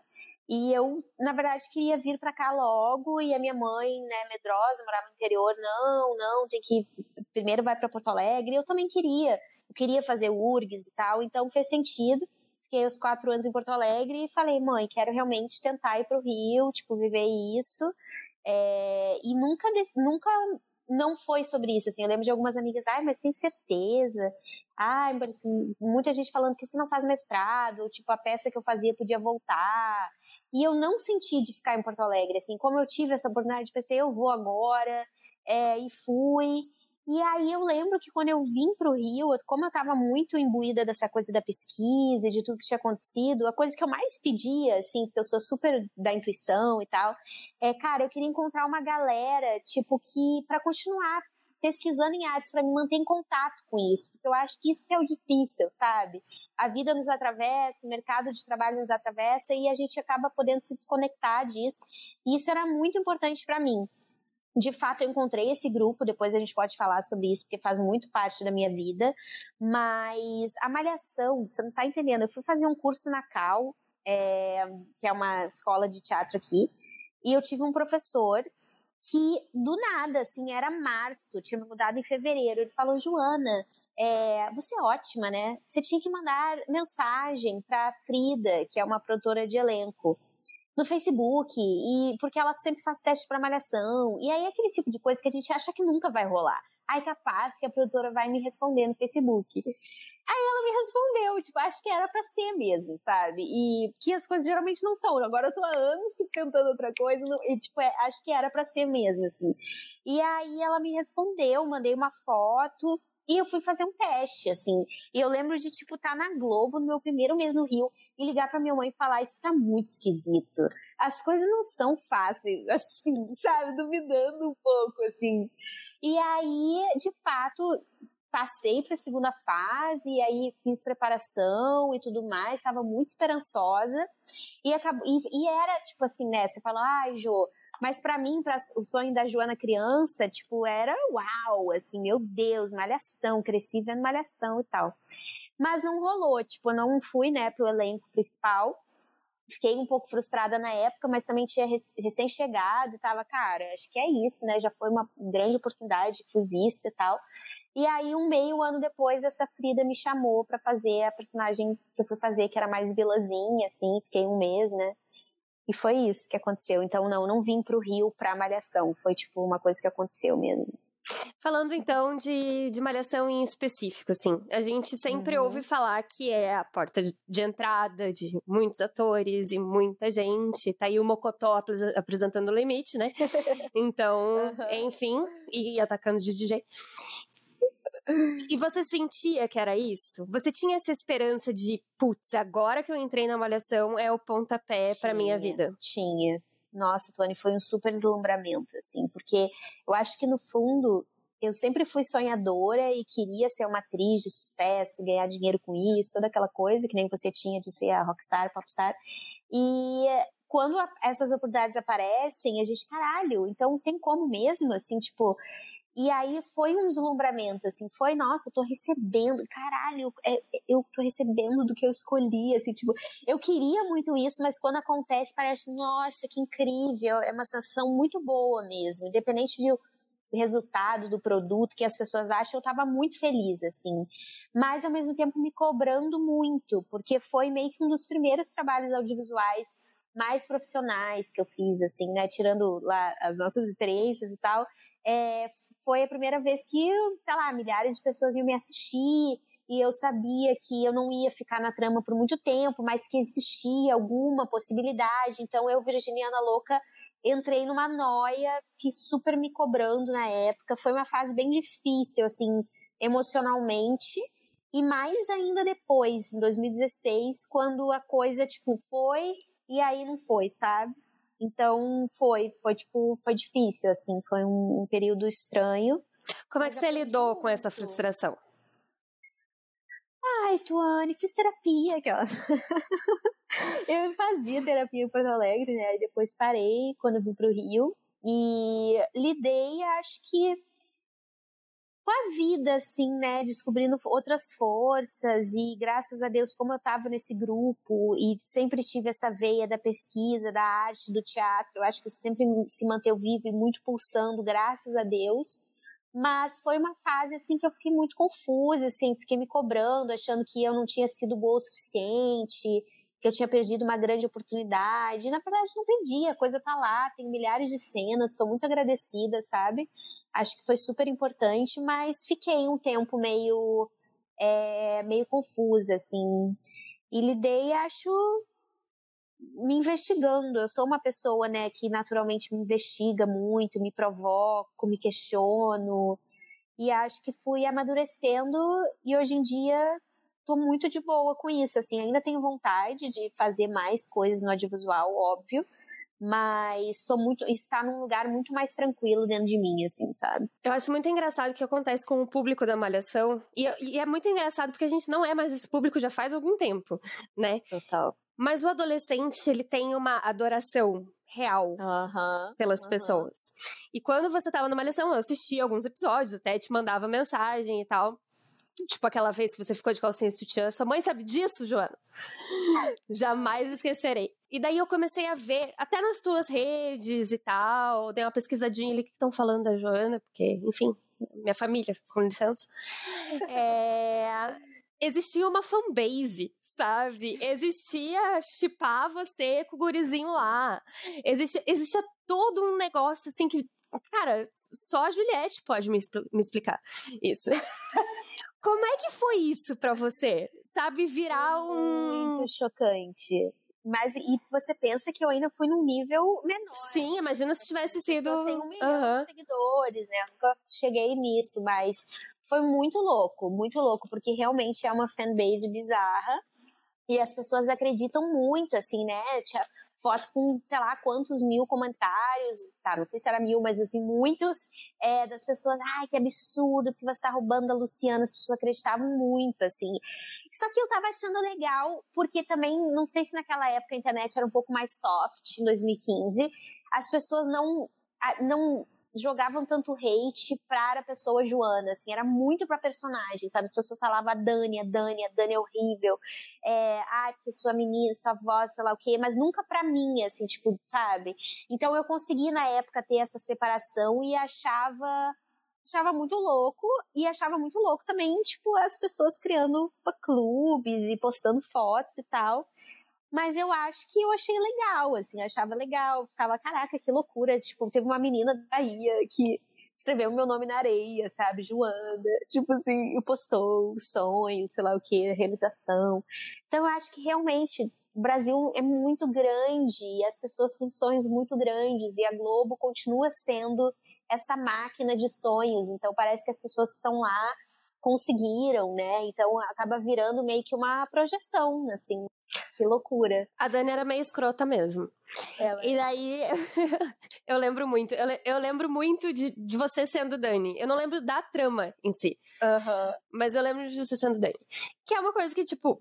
E eu, na verdade, queria vir para cá logo e a minha mãe, né, medrosa, morava no interior, não, não, tem que primeiro vai para Porto Alegre. Eu também queria, eu queria fazer URGS e tal, então fez sentido. Fiquei os quatro anos em Porto Alegre e falei, mãe, quero realmente tentar ir para o Rio, tipo, viver isso. É, e nunca, nunca não foi sobre isso, assim, eu lembro de algumas amigas, ai, mas tem certeza? Ai, muita gente falando que você não faz mestrado, tipo, a peça que eu fazia podia voltar. E eu não senti de ficar em Porto Alegre, assim, como eu tive essa oportunidade, pensei, eu vou agora, é, e fui. E aí eu lembro que quando eu vim para o Rio, como eu estava muito imbuída dessa coisa da pesquisa, de tudo que tinha acontecido, a coisa que eu mais pedia, assim, porque eu sou super da intuição e tal, é, cara, eu queria encontrar uma galera, tipo, que para continuar pesquisando em artes para me manter em contato com isso, porque eu acho que isso que é o difícil, sabe? A vida nos atravessa, o mercado de trabalho nos atravessa e a gente acaba podendo se desconectar disso. E isso era muito importante para mim. De fato, eu encontrei esse grupo, depois a gente pode falar sobre isso, porque faz muito parte da minha vida. Mas a malhação, você não tá entendendo. Eu fui fazer um curso na Cal, é, que é uma escola de teatro aqui, e eu tive um professor que do nada, assim, era março, tinha mudado em fevereiro. Ele falou, Joana, é, você é ótima, né? Você tinha que mandar mensagem para Frida, que é uma produtora de elenco, no Facebook, e porque ela sempre faz teste para malhação. E aí é aquele tipo de coisa que a gente acha que nunca vai rolar ai, capaz que a produtora vai me responder no Facebook. Aí ela me respondeu, tipo, acho que era para ser mesmo, sabe? E que as coisas geralmente não são. Agora eu tô há anos tentando outra coisa e, tipo, é, acho que era para ser mesmo, assim. E aí ela me respondeu, mandei uma foto. E eu fui fazer um teste, assim. E eu lembro de, tipo, estar tá na Globo no meu primeiro mês no Rio e ligar pra minha mãe e falar: Isso tá muito esquisito. As coisas não são fáceis, assim, sabe? Duvidando um pouco, assim. E aí, de fato, passei para a segunda fase, e aí fiz preparação e tudo mais, estava muito esperançosa. E, acabou, e, e, era, tipo assim, né? Você fala, ai, Jô, mas para mim, para o sonho da Joana criança, tipo, era uau, assim, meu Deus, malhação, cresci vendo malhação e tal. Mas não rolou, tipo, eu não fui, né, pro elenco principal. Fiquei um pouco frustrada na época, mas também tinha recém-chegado e tava, cara, acho que é isso, né? Já foi uma grande oportunidade, fui vista e tal. E aí, um meio ano depois, essa Frida me chamou para fazer a personagem que eu fui fazer, que era mais vilazinha, assim, fiquei um mês, né? E foi isso que aconteceu. Então, não, não vim pro Rio pra Malhação. Foi, tipo, uma coisa que aconteceu mesmo. Falando então de, de malhação em específico, assim, a gente sempre uhum. ouve falar que é a porta de, de, entrada de muitos atores e muita gente. Tá aí o Mocotó apresentando o limite, né? Então, uhum. enfim, e atacando de DJ. E você sentia que era isso? Você tinha essa esperança de, putz, agora que eu entrei na malhação é o pontapé para minha vida? Tinha. Nossa, Tony, foi um super deslumbramento, assim, porque eu acho que no fundo eu sempre fui sonhadora e queria ser uma atriz de sucesso, ganhar dinheiro com isso, toda aquela coisa que nem você tinha de ser a rockstar, popstar. E quando essas oportunidades aparecem, a gente, caralho, então tem como mesmo, assim, tipo, e aí foi um deslumbramento, assim, foi, nossa, eu tô recebendo, caralho, é, eu tô recebendo do que eu escolhi, assim, tipo, eu queria muito isso, mas quando acontece parece, nossa, que incrível, é uma sensação muito boa mesmo, independente de resultado do produto que as pessoas acham, eu tava muito feliz, assim, mas ao mesmo tempo me cobrando muito, porque foi meio que um dos primeiros trabalhos audiovisuais mais profissionais que eu fiz, assim, né, tirando lá as nossas experiências e tal, é, foi a primeira vez que, sei lá, milhares de pessoas iam me assistir e eu sabia que eu não ia ficar na trama por muito tempo, mas que existia alguma possibilidade. Então eu, Virginiana Louca, entrei numa noia que super me cobrando na época. Foi uma fase bem difícil, assim, emocionalmente. E mais ainda depois, em 2016, quando a coisa, tipo, foi e aí não foi, sabe? Então foi, foi tipo, foi difícil, assim, foi um, um período estranho. Como é que você lidou muito. com essa frustração? Ai, Tuane, fiz terapia, aquela. eu fazia terapia em Porto Alegre, né? E depois parei quando vim pro Rio. E lidei, acho que com a vida, assim, né? Descobrindo outras forças e graças a Deus, como eu estava nesse grupo e sempre tive essa veia da pesquisa, da arte, do teatro, eu acho que sempre se manteve vivo e muito pulsando, graças a Deus. Mas foi uma fase, assim, que eu fiquei muito confusa, assim, fiquei me cobrando, achando que eu não tinha sido boa o suficiente, que eu tinha perdido uma grande oportunidade. E, na verdade, não perdi, a coisa tá lá, tem milhares de cenas, estou muito agradecida, sabe? Acho que foi super importante, mas fiquei um tempo meio, é, meio confusa, assim. E lidei, acho, me investigando. Eu sou uma pessoa, né, que naturalmente me investiga muito, me provoco, me questiono. E acho que fui amadurecendo e hoje em dia tô muito de boa com isso, assim, ainda tenho vontade de fazer mais coisas no audiovisual, óbvio, mas estou muito está num lugar muito mais tranquilo dentro de mim assim sabe? Eu acho muito engraçado o que acontece com o público da malhação. E, e, é muito engraçado porque a gente não é mais esse público já faz algum tempo né? Total. Mas o adolescente ele tem uma adoração real pelas pessoas. E quando você tava na malhação eu assistia alguns episódios até te mandava mensagem e tal Tipo aquela vez que você ficou de calcinha e sutiã. Sua mãe sabe disso, Joana? Jamais esquecerei. E daí eu comecei a ver, até nas tuas redes e tal, dei uma pesquisadinha ali que estão falando da Joana, porque, enfim, minha família, com licença. É, existia uma fanbase sabe? Existia chipar você com o gurizinho lá. Existia, existia todo um negócio assim que. Cara, só a Juliette pode me, me explicar isso. Como é que foi isso para você? Sabe, virar um. Muito chocante. Mas e você pensa que eu ainda fui num nível menor. Sim, imagina se tivesse sido. Eu tenho um milhão uhum. de seguidores, né? Eu nunca cheguei nisso, mas foi muito louco, muito louco, porque realmente é uma fanbase bizarra e as pessoas acreditam muito, assim, né? Fotos com, sei lá, quantos mil comentários, tá? Não sei se era mil, mas assim, muitos é, das pessoas, ai, que absurdo que você tá roubando a Luciana, as pessoas acreditavam muito, assim. Só que eu tava achando legal, porque também, não sei se naquela época a internet era um pouco mais soft, em 2015, as pessoas não, não jogavam tanto hate para a pessoa Joana, assim, era muito pra personagem, sabe? As pessoas falavam a Dani, a Dani, a Dani é horrível, é, ah, porque sua menina, sua voz, sei lá o quê, mas nunca pra mim, assim, tipo, sabe? Então eu consegui na época ter essa separação e achava achava muito louco e achava muito louco também, tipo, as pessoas criando clubes e postando fotos e tal. Mas eu acho que eu achei legal, assim, achava legal. Ficava, caraca, que loucura. Tipo, teve uma menina da Bahia que escreveu meu nome na areia, sabe? Joana. Tipo assim, postou sonho, sei lá o que, realização. Então eu acho que realmente o Brasil é muito grande e as pessoas têm sonhos muito grandes e a Globo continua sendo essa máquina de sonhos. Então parece que as pessoas que estão lá conseguiram, né? Então acaba virando meio que uma projeção, assim. Que loucura. A Dani era meio escrota mesmo. Ela. E daí, eu lembro muito. Eu, eu lembro muito de, de, você sendo Dani. Eu não lembro da trama em si. Uhum. Mas eu lembro de você sendo Dani. Que é uma coisa que, tipo,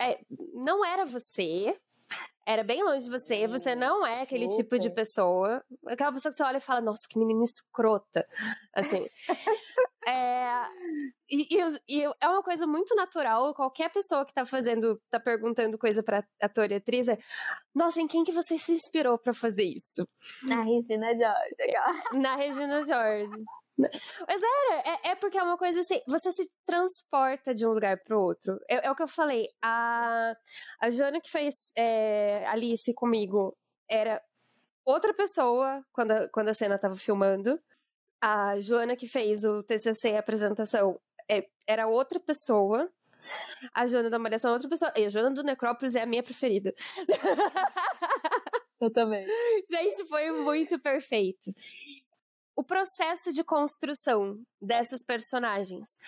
é, não era você. Era bem longe de você. Você não é aquele Super. tipo de pessoa. Aquela pessoa que você olha e fala, nossa, que menina escrota. Assim. É, e, e, e, é uma coisa muito natural. Qualquer pessoa que tá fazendo, tá perguntando coisa pra ator e atriz é: Nossa, em quem que você se inspirou para fazer isso? Na Regina George. Na Regina George. Mas era, é, é, porque é uma coisa assim, você se transporta de um lugar pro outro. É, é o que eu falei, a, a Joana que fez é, Alice comigo era outra pessoa quando a, quando a cena tava filmando a Joana que fez o TCC a apresentação é, era outra pessoa. A Joana da Malhação é outra pessoa. E a Joana do Necrópolis é a minha preferida. Eu também. Gente, foi muito perfeito. O processo de construção dessas personagens,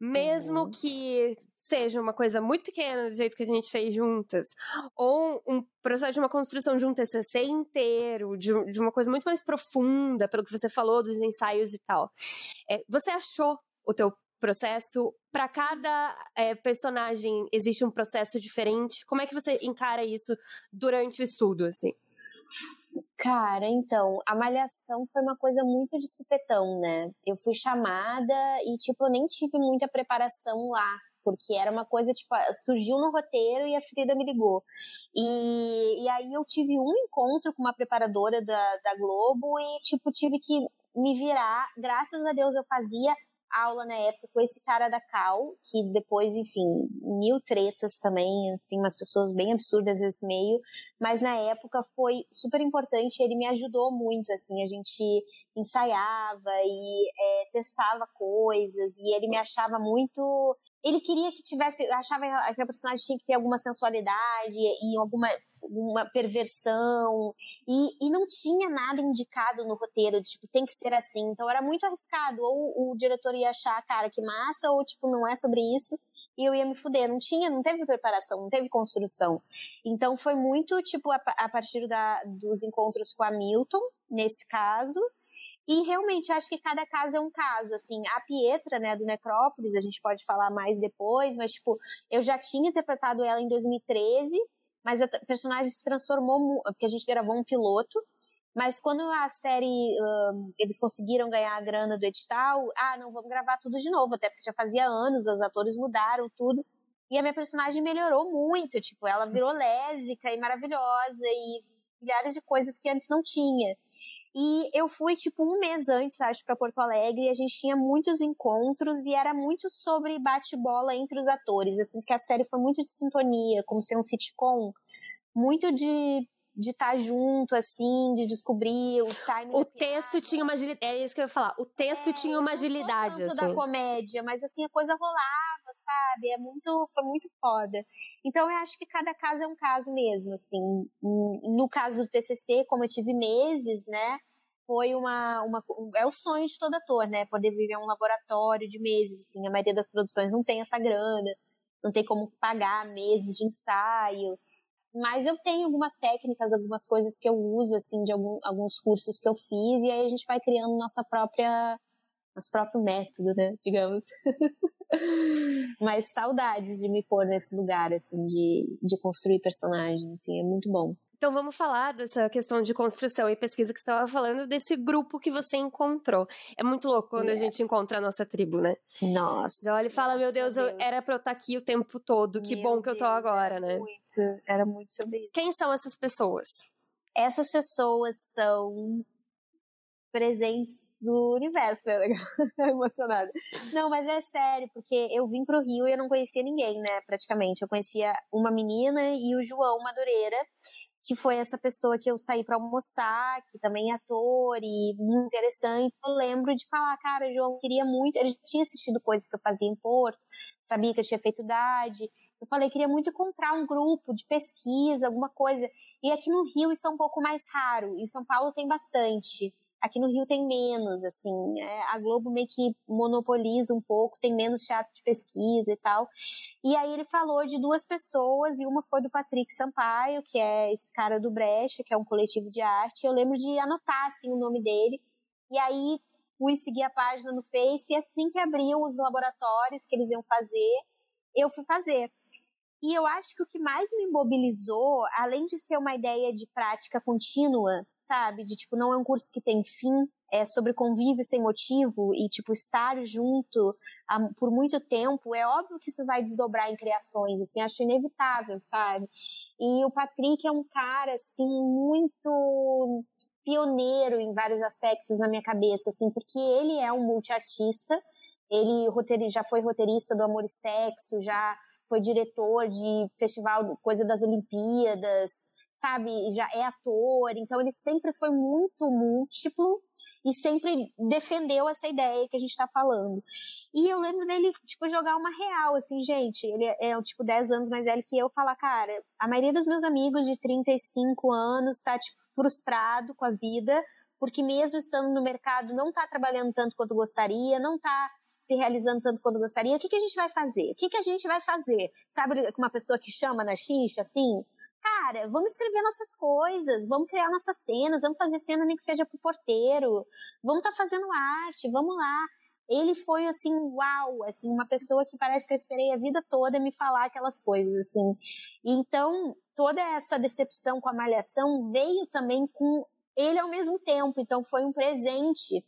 mesmo uhum. que seja uma coisa muito pequena, do jeito que a gente fez juntas, ou um processo de uma construção de um TCC inteiro, de, de uma coisa muito mais profunda, pelo que você falou dos ensaios e tal. É, você achou o teu processo? Para cada é, personagem existe um processo diferente? Como é que você encara isso durante o estudo, assim? Cara, então, a malhação foi uma coisa muito de supetão, né? Eu fui chamada e, tipo, eu nem tive muita preparação lá porque era uma coisa, tipo, surgiu no roteiro e a Frida me ligou. E, e aí eu tive um encontro com uma preparadora da, da Globo e, tipo, tive que me virar. Graças a Deus eu fazia aula na época com esse cara da Cal, que depois, enfim, mil tretas também, tem umas pessoas bem absurdas nesse meio, mas na época foi super importante, ele me ajudou muito, assim, a gente ensaiava e é, testava coisas, e ele me achava muito ele queria que tivesse, achava que a personagem tinha que ter alguma sensualidade e alguma uma perversão e, e não tinha nada indicado no roteiro, tipo, tem que ser assim. Então era muito arriscado. Ou o diretor ia achar, cara, que massa, ou tipo, não é sobre isso. E eu ia me fuder. Não tinha, não teve preparação, não teve construção. Então foi muito, tipo, a, a partir da, dos encontros com a Milton, nesse caso, e realmente acho que cada caso é um caso, assim, a Pietra, né, do Necrópolis, a gente pode falar mais depois, mas tipo, eu já tinha interpretado ela em 2013, mas a personagem se transformou, porque a gente gravou um piloto, mas quando a série, um, eles conseguiram ganhar a grana do edital, ah, não, vamos gravar tudo de novo, até porque já fazia anos, os atores mudaram tudo, e a minha personagem melhorou muito, tipo, ela virou lésbica e maravilhosa, e milhares de coisas que antes não tinha. E eu fui, tipo, um mês antes, acho, para Porto Alegre, e a gente tinha muitos encontros, e era muito sobre bate-bola entre os atores, assim, que a série foi muito de sintonia, como ser um sitcom, muito de de estar tá junto, assim, de descobrir o timing. O texto tinha uma agilidade. É isso que eu ia falar. O texto é, tinha uma agilidade. Não tanto assim. da comédia, mas assim, a coisa rolava, sabe? É muito, foi muito foda. Então eu acho que cada caso é um caso mesmo, assim. No caso do TCC, como eu tive meses, né? foi uma, uma. É o sonho de todo ator, né? Poder viver um laboratório de meses, assim. A maioria das produções não tem essa grana, não tem como pagar meses de ensaio. Mas eu tenho algumas técnicas, algumas coisas que eu uso, assim, de algum, alguns cursos que eu fiz, e aí a gente vai criando nossa própria. nosso próprio método, né? Digamos. Mas saudades de me pôr nesse lugar, assim, de, de construir personagens, assim, é muito bom. Então vamos falar dessa questão de construção e pesquisa que você estava falando, desse grupo que você encontrou. É muito louco quando yes. a gente encontra a nossa tribo, né? Nossa. Então olha e fala, meu Deus, Deus, Eu, era pra eu estar aqui o tempo todo, que meu bom que eu tô agora, era né? Muito, era muito sobre isso. Quem são essas pessoas? Essas pessoas são presentes do universo, é legal, emocionada. Não, mas é sério, porque eu vim pro Rio e eu não conhecia ninguém, né, praticamente. Eu conhecia uma menina e o João Madureira, que foi essa pessoa que eu saí para almoçar, que também é ator e muito interessante. Eu lembro de falar, cara, João queria muito, ele tinha assistido coisas que eu fazia em Porto, sabia que eu tinha feito idade. Eu falei, queria muito encontrar um grupo de pesquisa, alguma coisa. E aqui no Rio isso é um pouco mais raro, em São Paulo tem bastante. Aqui no Rio tem menos, assim, é, a Globo meio que monopoliza um pouco, tem menos teatro de pesquisa e tal. E aí ele falou de duas pessoas, e uma foi do Patrick Sampaio, que é esse cara do Brecha, que é um coletivo de arte. Eu lembro de anotar, assim, o nome dele. E aí fui seguir a página no Face, e assim que abriam os laboratórios que eles iam fazer, eu fui fazer. E eu acho que o que mais me mobilizou, além de ser uma ideia de prática contínua, sabe? De tipo, não é um curso que tem fim, é sobre convívio sem motivo e tipo, estar junto por muito tempo, é óbvio que isso vai desdobrar em criações, assim, acho inevitável, sabe? E o Patrick é um cara, assim, muito pioneiro em vários aspectos na minha cabeça, assim, porque ele é um multiartista, ele já foi roteirista do Amor e Sexo, já foi diretor de festival, coisa das Olimpíadas, sabe? Já é ator, então ele sempre foi muito múltiplo e sempre defendeu essa ideia que a gente tá falando. E eu lembro dele, tipo, jogar uma real, assim, gente, ele é, é tipo, 10 anos mais velho que eu, falar, cara, a maioria dos meus amigos de 35 anos tá, tipo, frustrado com a vida, porque mesmo estando no mercado não tá trabalhando tanto quanto gostaria, não tá se realizando tanto quanto gostaria, o que, que a gente vai fazer? O que, que a gente vai fazer? Sabe uma pessoa que chama na xixa, assim? Cara, vamos escrever nossas coisas, vamos criar nossas cenas, vamos fazer cena nem que seja pro porteiro, vamos estar tá fazendo arte, vamos lá. Ele foi assim, uau, assim, uma pessoa que parece que eu esperei a vida toda me falar aquelas coisas, assim. Então, toda essa decepção com a malhação veio também com ele ao mesmo tempo, então foi um presente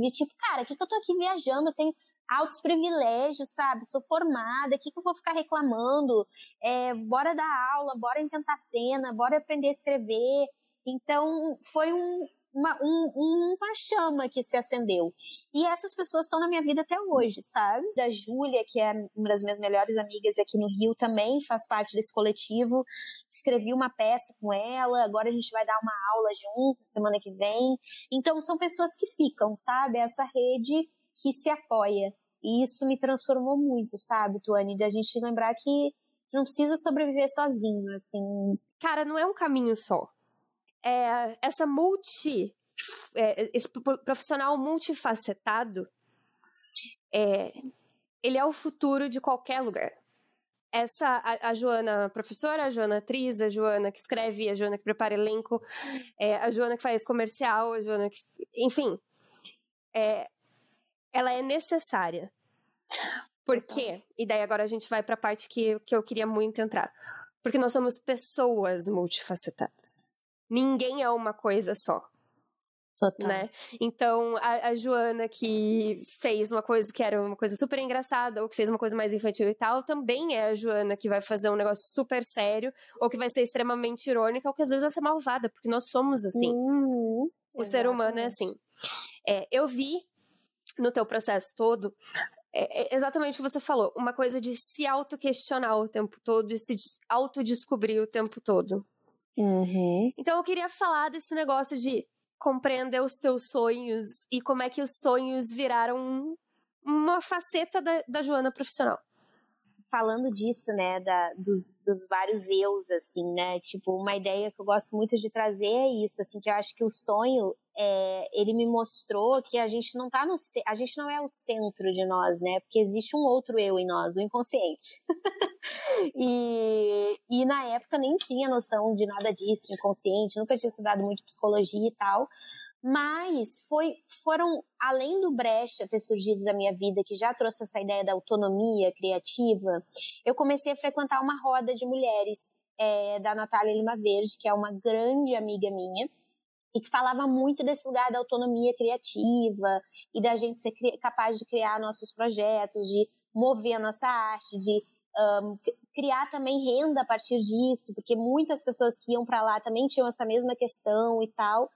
de tipo, cara, o que, que eu tô aqui viajando? Eu tenho altos privilégios, sabe? Sou formada, o que, que eu vou ficar reclamando? É, bora dar aula, bora inventar cena, bora aprender a escrever. Então, foi um, uma, um, uma chama que se acendeu. E essas pessoas estão na minha vida até hoje, sabe? Da Júlia, que é uma das minhas melhores amigas aqui no Rio, também faz parte desse coletivo. Escrevi uma peça com ela, agora a gente vai dar uma aula junto semana que vem. Então são pessoas que ficam, sabe? Essa rede que se apoia. E isso me transformou muito, sabe, Tuane? Da gente lembrar que não precisa sobreviver sozinho, assim. Cara, não é um caminho só é, essa multi. É, esse profissional multifacetado, é, ele é o futuro de qualquer lugar. Essa, a, a, Joana professora, a Joana atriz, a Joana que escreve, a Joana que prepara elenco, é, a Joana que faz comercial, a Joana que. Enfim. É, ela é necessária. Por quê? E daí agora a gente vai para a parte que, que eu queria muito entrar. Porque nós somos pessoas multifacetadas ninguém é uma coisa só. Total. Né? Então, a, a, Joana que fez uma coisa que era uma coisa super engraçada, ou que fez uma coisa mais infantil e tal, também é a Joana que vai fazer um negócio super sério, ou que vai ser extremamente irônica, ou que às vezes vai ser malvada, porque nós somos assim. Uhum, o ser humano é assim. É, eu vi no teu processo todo é, é exatamente o que você falou, uma coisa de se auto-questionar o tempo todo e se autodescobrir o tempo todo. Uhum. Então eu queria falar desse negócio de compreender os teus sonhos e como é que os sonhos viraram uma faceta da, da Joana profissional. Falando disso, né, da, dos, dos vários eus, assim, né, tipo, uma ideia que eu gosto muito de trazer é isso, assim, que eu acho que o sonho é, ele me mostrou que a gente não tá no a gente não é o centro de nós, né? Porque existe um outro eu em nós, o inconsciente. e, e na época nem tinha noção de nada disso, de inconsciente, nunca tinha estudado muito psicologia e tal. Mas foi, foram, além do Brecha ter surgido da minha vida, que já trouxe essa ideia da autonomia criativa, eu comecei a frequentar uma roda de mulheres é, da Natália Lima Verde, que é uma grande amiga minha, e que falava muito desse lugar da autonomia criativa e da gente ser capaz de criar nossos projetos, de mover a nossa arte, de um, criar também renda a partir disso, porque muitas pessoas que iam para lá também tinham essa mesma questão e tal.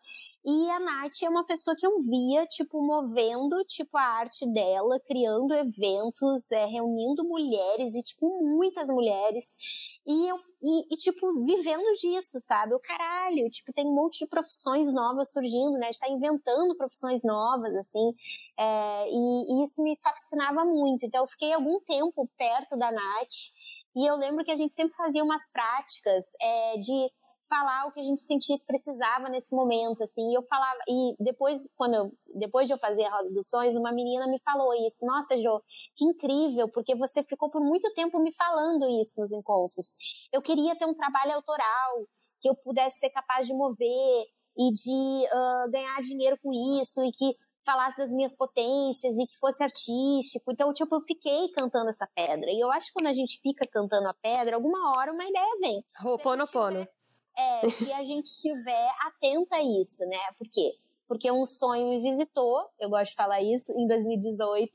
E a Nath é uma pessoa que eu via, tipo, movendo, tipo, a arte dela, criando eventos, é, reunindo mulheres, e, tipo, muitas mulheres. E eu, e, e, tipo, vivendo disso, sabe? O caralho, tipo, tem um monte de profissões novas surgindo, né? A gente tá inventando profissões novas, assim. É, e, e isso me fascinava muito. Então, eu fiquei algum tempo perto da Nath, e eu lembro que a gente sempre fazia umas práticas é, de falar o que a gente sentia que precisava nesse momento, assim. E eu falava, e depois, quando eu, depois de eu fazer a Roda dos Sonhos, uma menina me falou isso. Nossa, Jo, que incrível, porque você ficou por muito tempo me falando isso nos encontros. Eu queria ter um trabalho autoral, que eu pudesse ser capaz de mover e de uh, ganhar dinheiro com isso e que falasse das minhas potências e que fosse artístico. Então, tipo, eu fiquei cantando essa pedra. E eu acho que quando a gente fica cantando a pedra, alguma hora uma ideia vem. Roponopono. É, se a gente estiver atenta a isso, né? Por quê? Porque um sonho me visitou, eu gosto de falar isso, em 2018.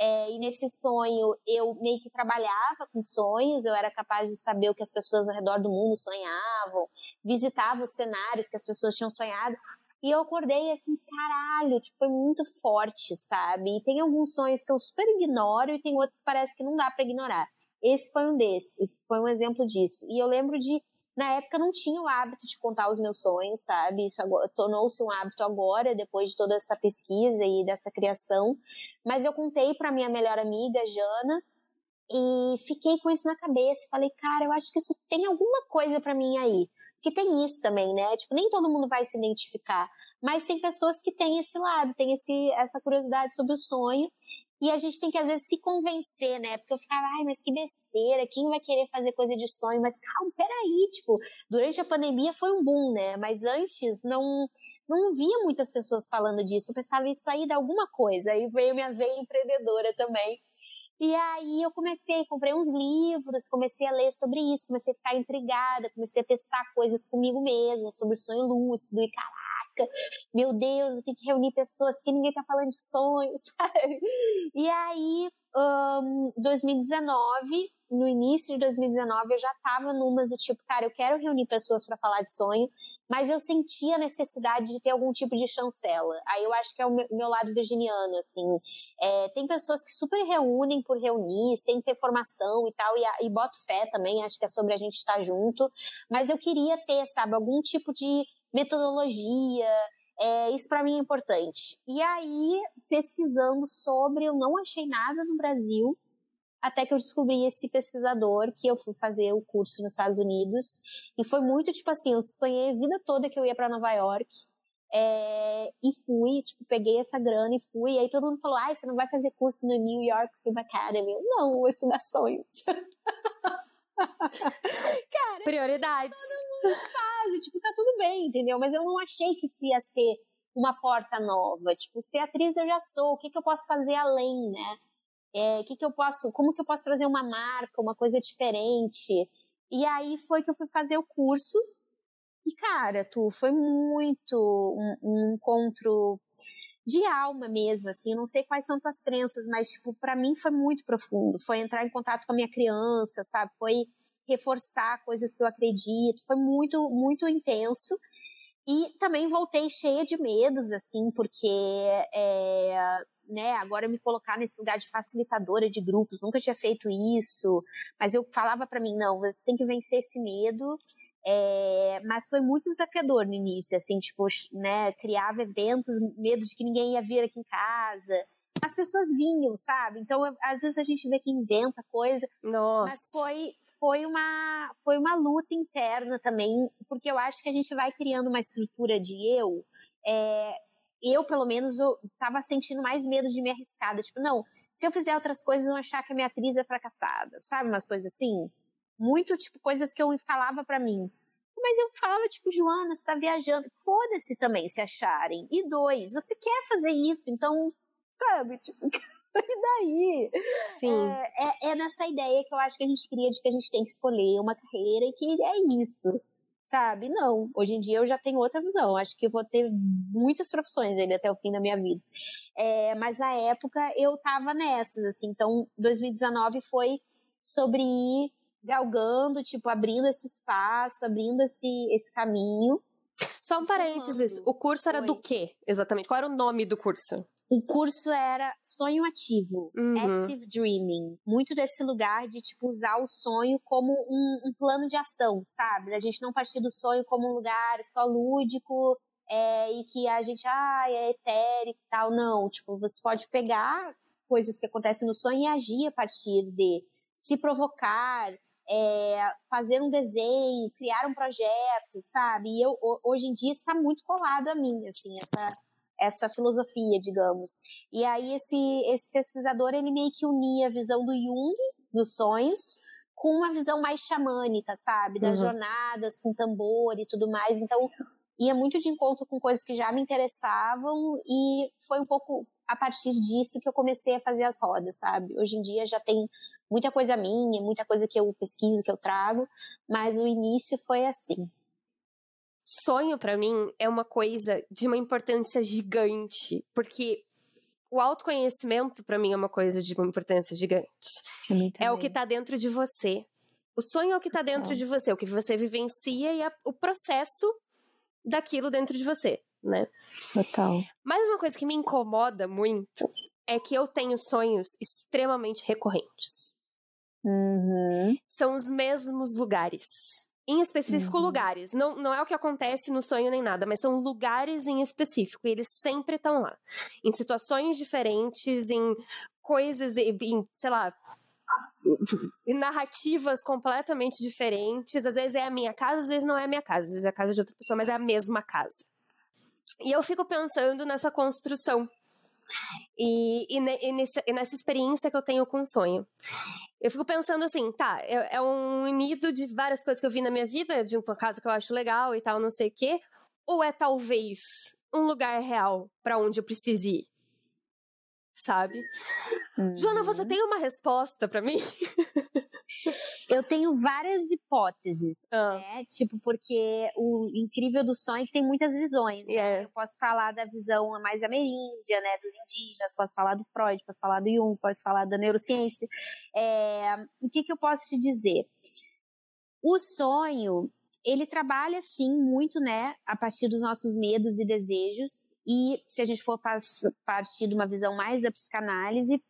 É, e nesse sonho eu meio que trabalhava com sonhos, eu era capaz de saber o que as pessoas ao redor do mundo sonhavam, visitava os cenários que as pessoas tinham sonhado. E eu acordei assim, caralho, tipo, foi muito forte, sabe? E tem alguns sonhos que eu super ignoro e tem outros que parece que não dá para ignorar. Esse foi um desses, esse foi um exemplo disso. E eu lembro de na época não tinha o hábito de contar os meus sonhos, sabe? Isso tornou-se um hábito agora, depois de toda essa pesquisa e dessa criação. Mas eu contei para minha melhor amiga, Jana, e fiquei com isso na cabeça. Falei, cara, eu acho que isso tem alguma coisa para mim aí. Porque tem isso também, né? Tipo, nem todo mundo vai se identificar. Mas tem pessoas que têm esse lado, tem esse, essa curiosidade sobre o sonho. E a gente tem que, às vezes, se convencer, né? Porque eu ficava, ai, mas que besteira, quem vai querer fazer coisa de sonho? Mas calma, peraí, tipo, durante a pandemia foi um boom, né? Mas antes não não via muitas pessoas falando disso. Eu pensava, isso aí dá alguma coisa. Aí veio minha veia empreendedora também. E aí eu comecei, comprei uns livros, comecei a ler sobre isso, comecei a ficar intrigada, comecei a testar coisas comigo mesma, sobre o sonho lúcido, e caraca, meu Deus, eu tenho que reunir pessoas, porque ninguém tá falando de sonhos, sabe? E aí, um, 2019, no início de 2019, eu já tava numas de tipo, cara, eu quero reunir pessoas para falar de sonho, mas eu sentia a necessidade de ter algum tipo de chancela. Aí eu acho que é o meu, meu lado virginiano, assim. É, tem pessoas que super reúnem por reunir, sem ter formação e tal, e, e boto fé também, acho que é sobre a gente estar junto, mas eu queria ter, sabe, algum tipo de metodologia, é, isso para mim é importante. E aí, pesquisando sobre, eu não achei nada no Brasil, até que eu descobri esse pesquisador que eu fui fazer o curso nos Estados Unidos. E foi muito tipo assim: eu sonhei a vida toda que eu ia para Nova York. É, e fui, tipo, peguei essa grana e fui. E aí todo mundo falou: ai, você não vai fazer curso no New York Film Academy? Eu, não, isso dá sonhos. Cara, prioridades. Todo mundo faz, tipo, tá tudo bem, entendeu? Mas eu não achei que isso ia ser uma porta nova. Tipo, ser atriz eu já sou, o que, que eu posso fazer além, né? É, que que eu posso, como que eu posso trazer uma marca, uma coisa diferente? E aí foi que eu fui fazer o curso. E cara, tu foi muito um, um encontro de alma mesmo, assim, eu não sei quais são tuas crenças, mas, tipo, para mim foi muito profundo, foi entrar em contato com a minha criança, sabe, foi reforçar coisas que eu acredito, foi muito, muito intenso, e também voltei cheia de medos, assim, porque, é, né, agora me colocar nesse lugar de facilitadora de grupos, nunca tinha feito isso, mas eu falava para mim, não, você tem que vencer esse medo, é, mas foi muito desafiador no início, assim, tipo, né, criava eventos, medo de que ninguém ia vir aqui em casa. As pessoas vinham, sabe? Então, às vezes a gente vê que inventa coisa. Nossa. Mas foi, foi, uma, foi uma luta interna também, porque eu acho que a gente vai criando uma estrutura de eu é, eu, pelo menos, eu tava sentindo mais medo de me arriscar. Tipo, não, se eu fizer outras coisas, vão achar que a minha atriz é fracassada, sabe? Umas coisas assim. Muito, tipo, coisas que eu falava para mim. Mas eu falava, tipo, Joana, você tá viajando. Foda-se também se acharem. E dois, você quer fazer isso, então, sabe? Tipo, e daí? Sim. É, é, é, nessa ideia que eu acho que a gente cria de que a gente tem que escolher uma carreira e que é isso. Sabe? Não. Hoje em dia eu já tenho outra visão. Acho que eu vou ter muitas profissões ainda até o fim da minha vida. É, mas na época eu tava nessas, assim. Então, 2019 foi sobre ir galgando, tipo, abrindo esse espaço, abrindo esse, esse caminho. Só um parênteses, o curso era Oi. do quê, exatamente? Qual era o nome do curso? O curso era sonho ativo, uhum. active dreaming. Muito desse lugar de, tipo, usar o sonho como um, um, plano de ação, sabe? A gente não partir do sonho como um lugar só lúdico é, e que a gente, ah, é etérico e tal. Não, tipo, você pode pegar coisas que acontecem no sonho e agir a partir de se provocar, é, fazer um desenho, criar um projeto, sabe? E eu, hoje em dia está muito colado a mim, assim, essa, essa filosofia, digamos. E aí esse, esse pesquisador, ele meio que unia a visão do Jung, dos sonhos, com uma visão mais xamânica, sabe? Das uhum. jornadas com tambor e tudo mais. Então, ia muito de encontro com coisas que já me interessavam e foi um pouco a partir disso que eu comecei a fazer as rodas, sabe? Hoje em dia já tem muita coisa minha, muita coisa que eu pesquiso, que eu trago, mas o início foi assim. Sonho para mim é uma coisa de uma importância gigante, porque o autoconhecimento para mim é uma coisa de uma importância gigante. É o que tá dentro de você. O sonho é o que tá dentro de você, o que você vivencia e a, o processo daquilo dentro de você, né? Total. Mas uma coisa que me incomoda muito é que eu tenho sonhos extremamente recorrentes. Uhum. São os mesmos lugares. Em específico, uhum. lugares. Não, não é o que acontece no sonho nem nada, mas são lugares em específico. E eles sempre estão lá. Em situações diferentes, em coisas, em, sei lá, em narrativas completamente diferentes. Às vezes é a minha casa, às vezes não é a minha casa. Às vezes é a casa de outra pessoa, mas é a mesma casa. E eu fico pensando nessa construção e, e, e, nessa, e, nessa, experiência que eu tenho com o sonho. Eu fico pensando assim, tá, é, é, um unido de várias coisas que eu vi na minha vida, de uma casa que eu acho legal e tal, não sei o quê, ou é talvez um lugar real para onde eu precise ir? Sabe? Uhum. Joana, você tem uma resposta para mim? Eu tenho várias hipóteses, ah. né? Tipo, porque o incrível do sonho é que tem muitas visões. Né? Yeah. Eu posso falar da visão mais ameríndia, né? Dos indígenas, posso falar do Freud, posso falar do Jung, posso falar da neurociência. É, o que, que eu posso te dizer? O sonho, ele trabalha sim muito, né, a partir dos nossos medos e desejos. E se a gente for partir de uma visão mais da psicanálise,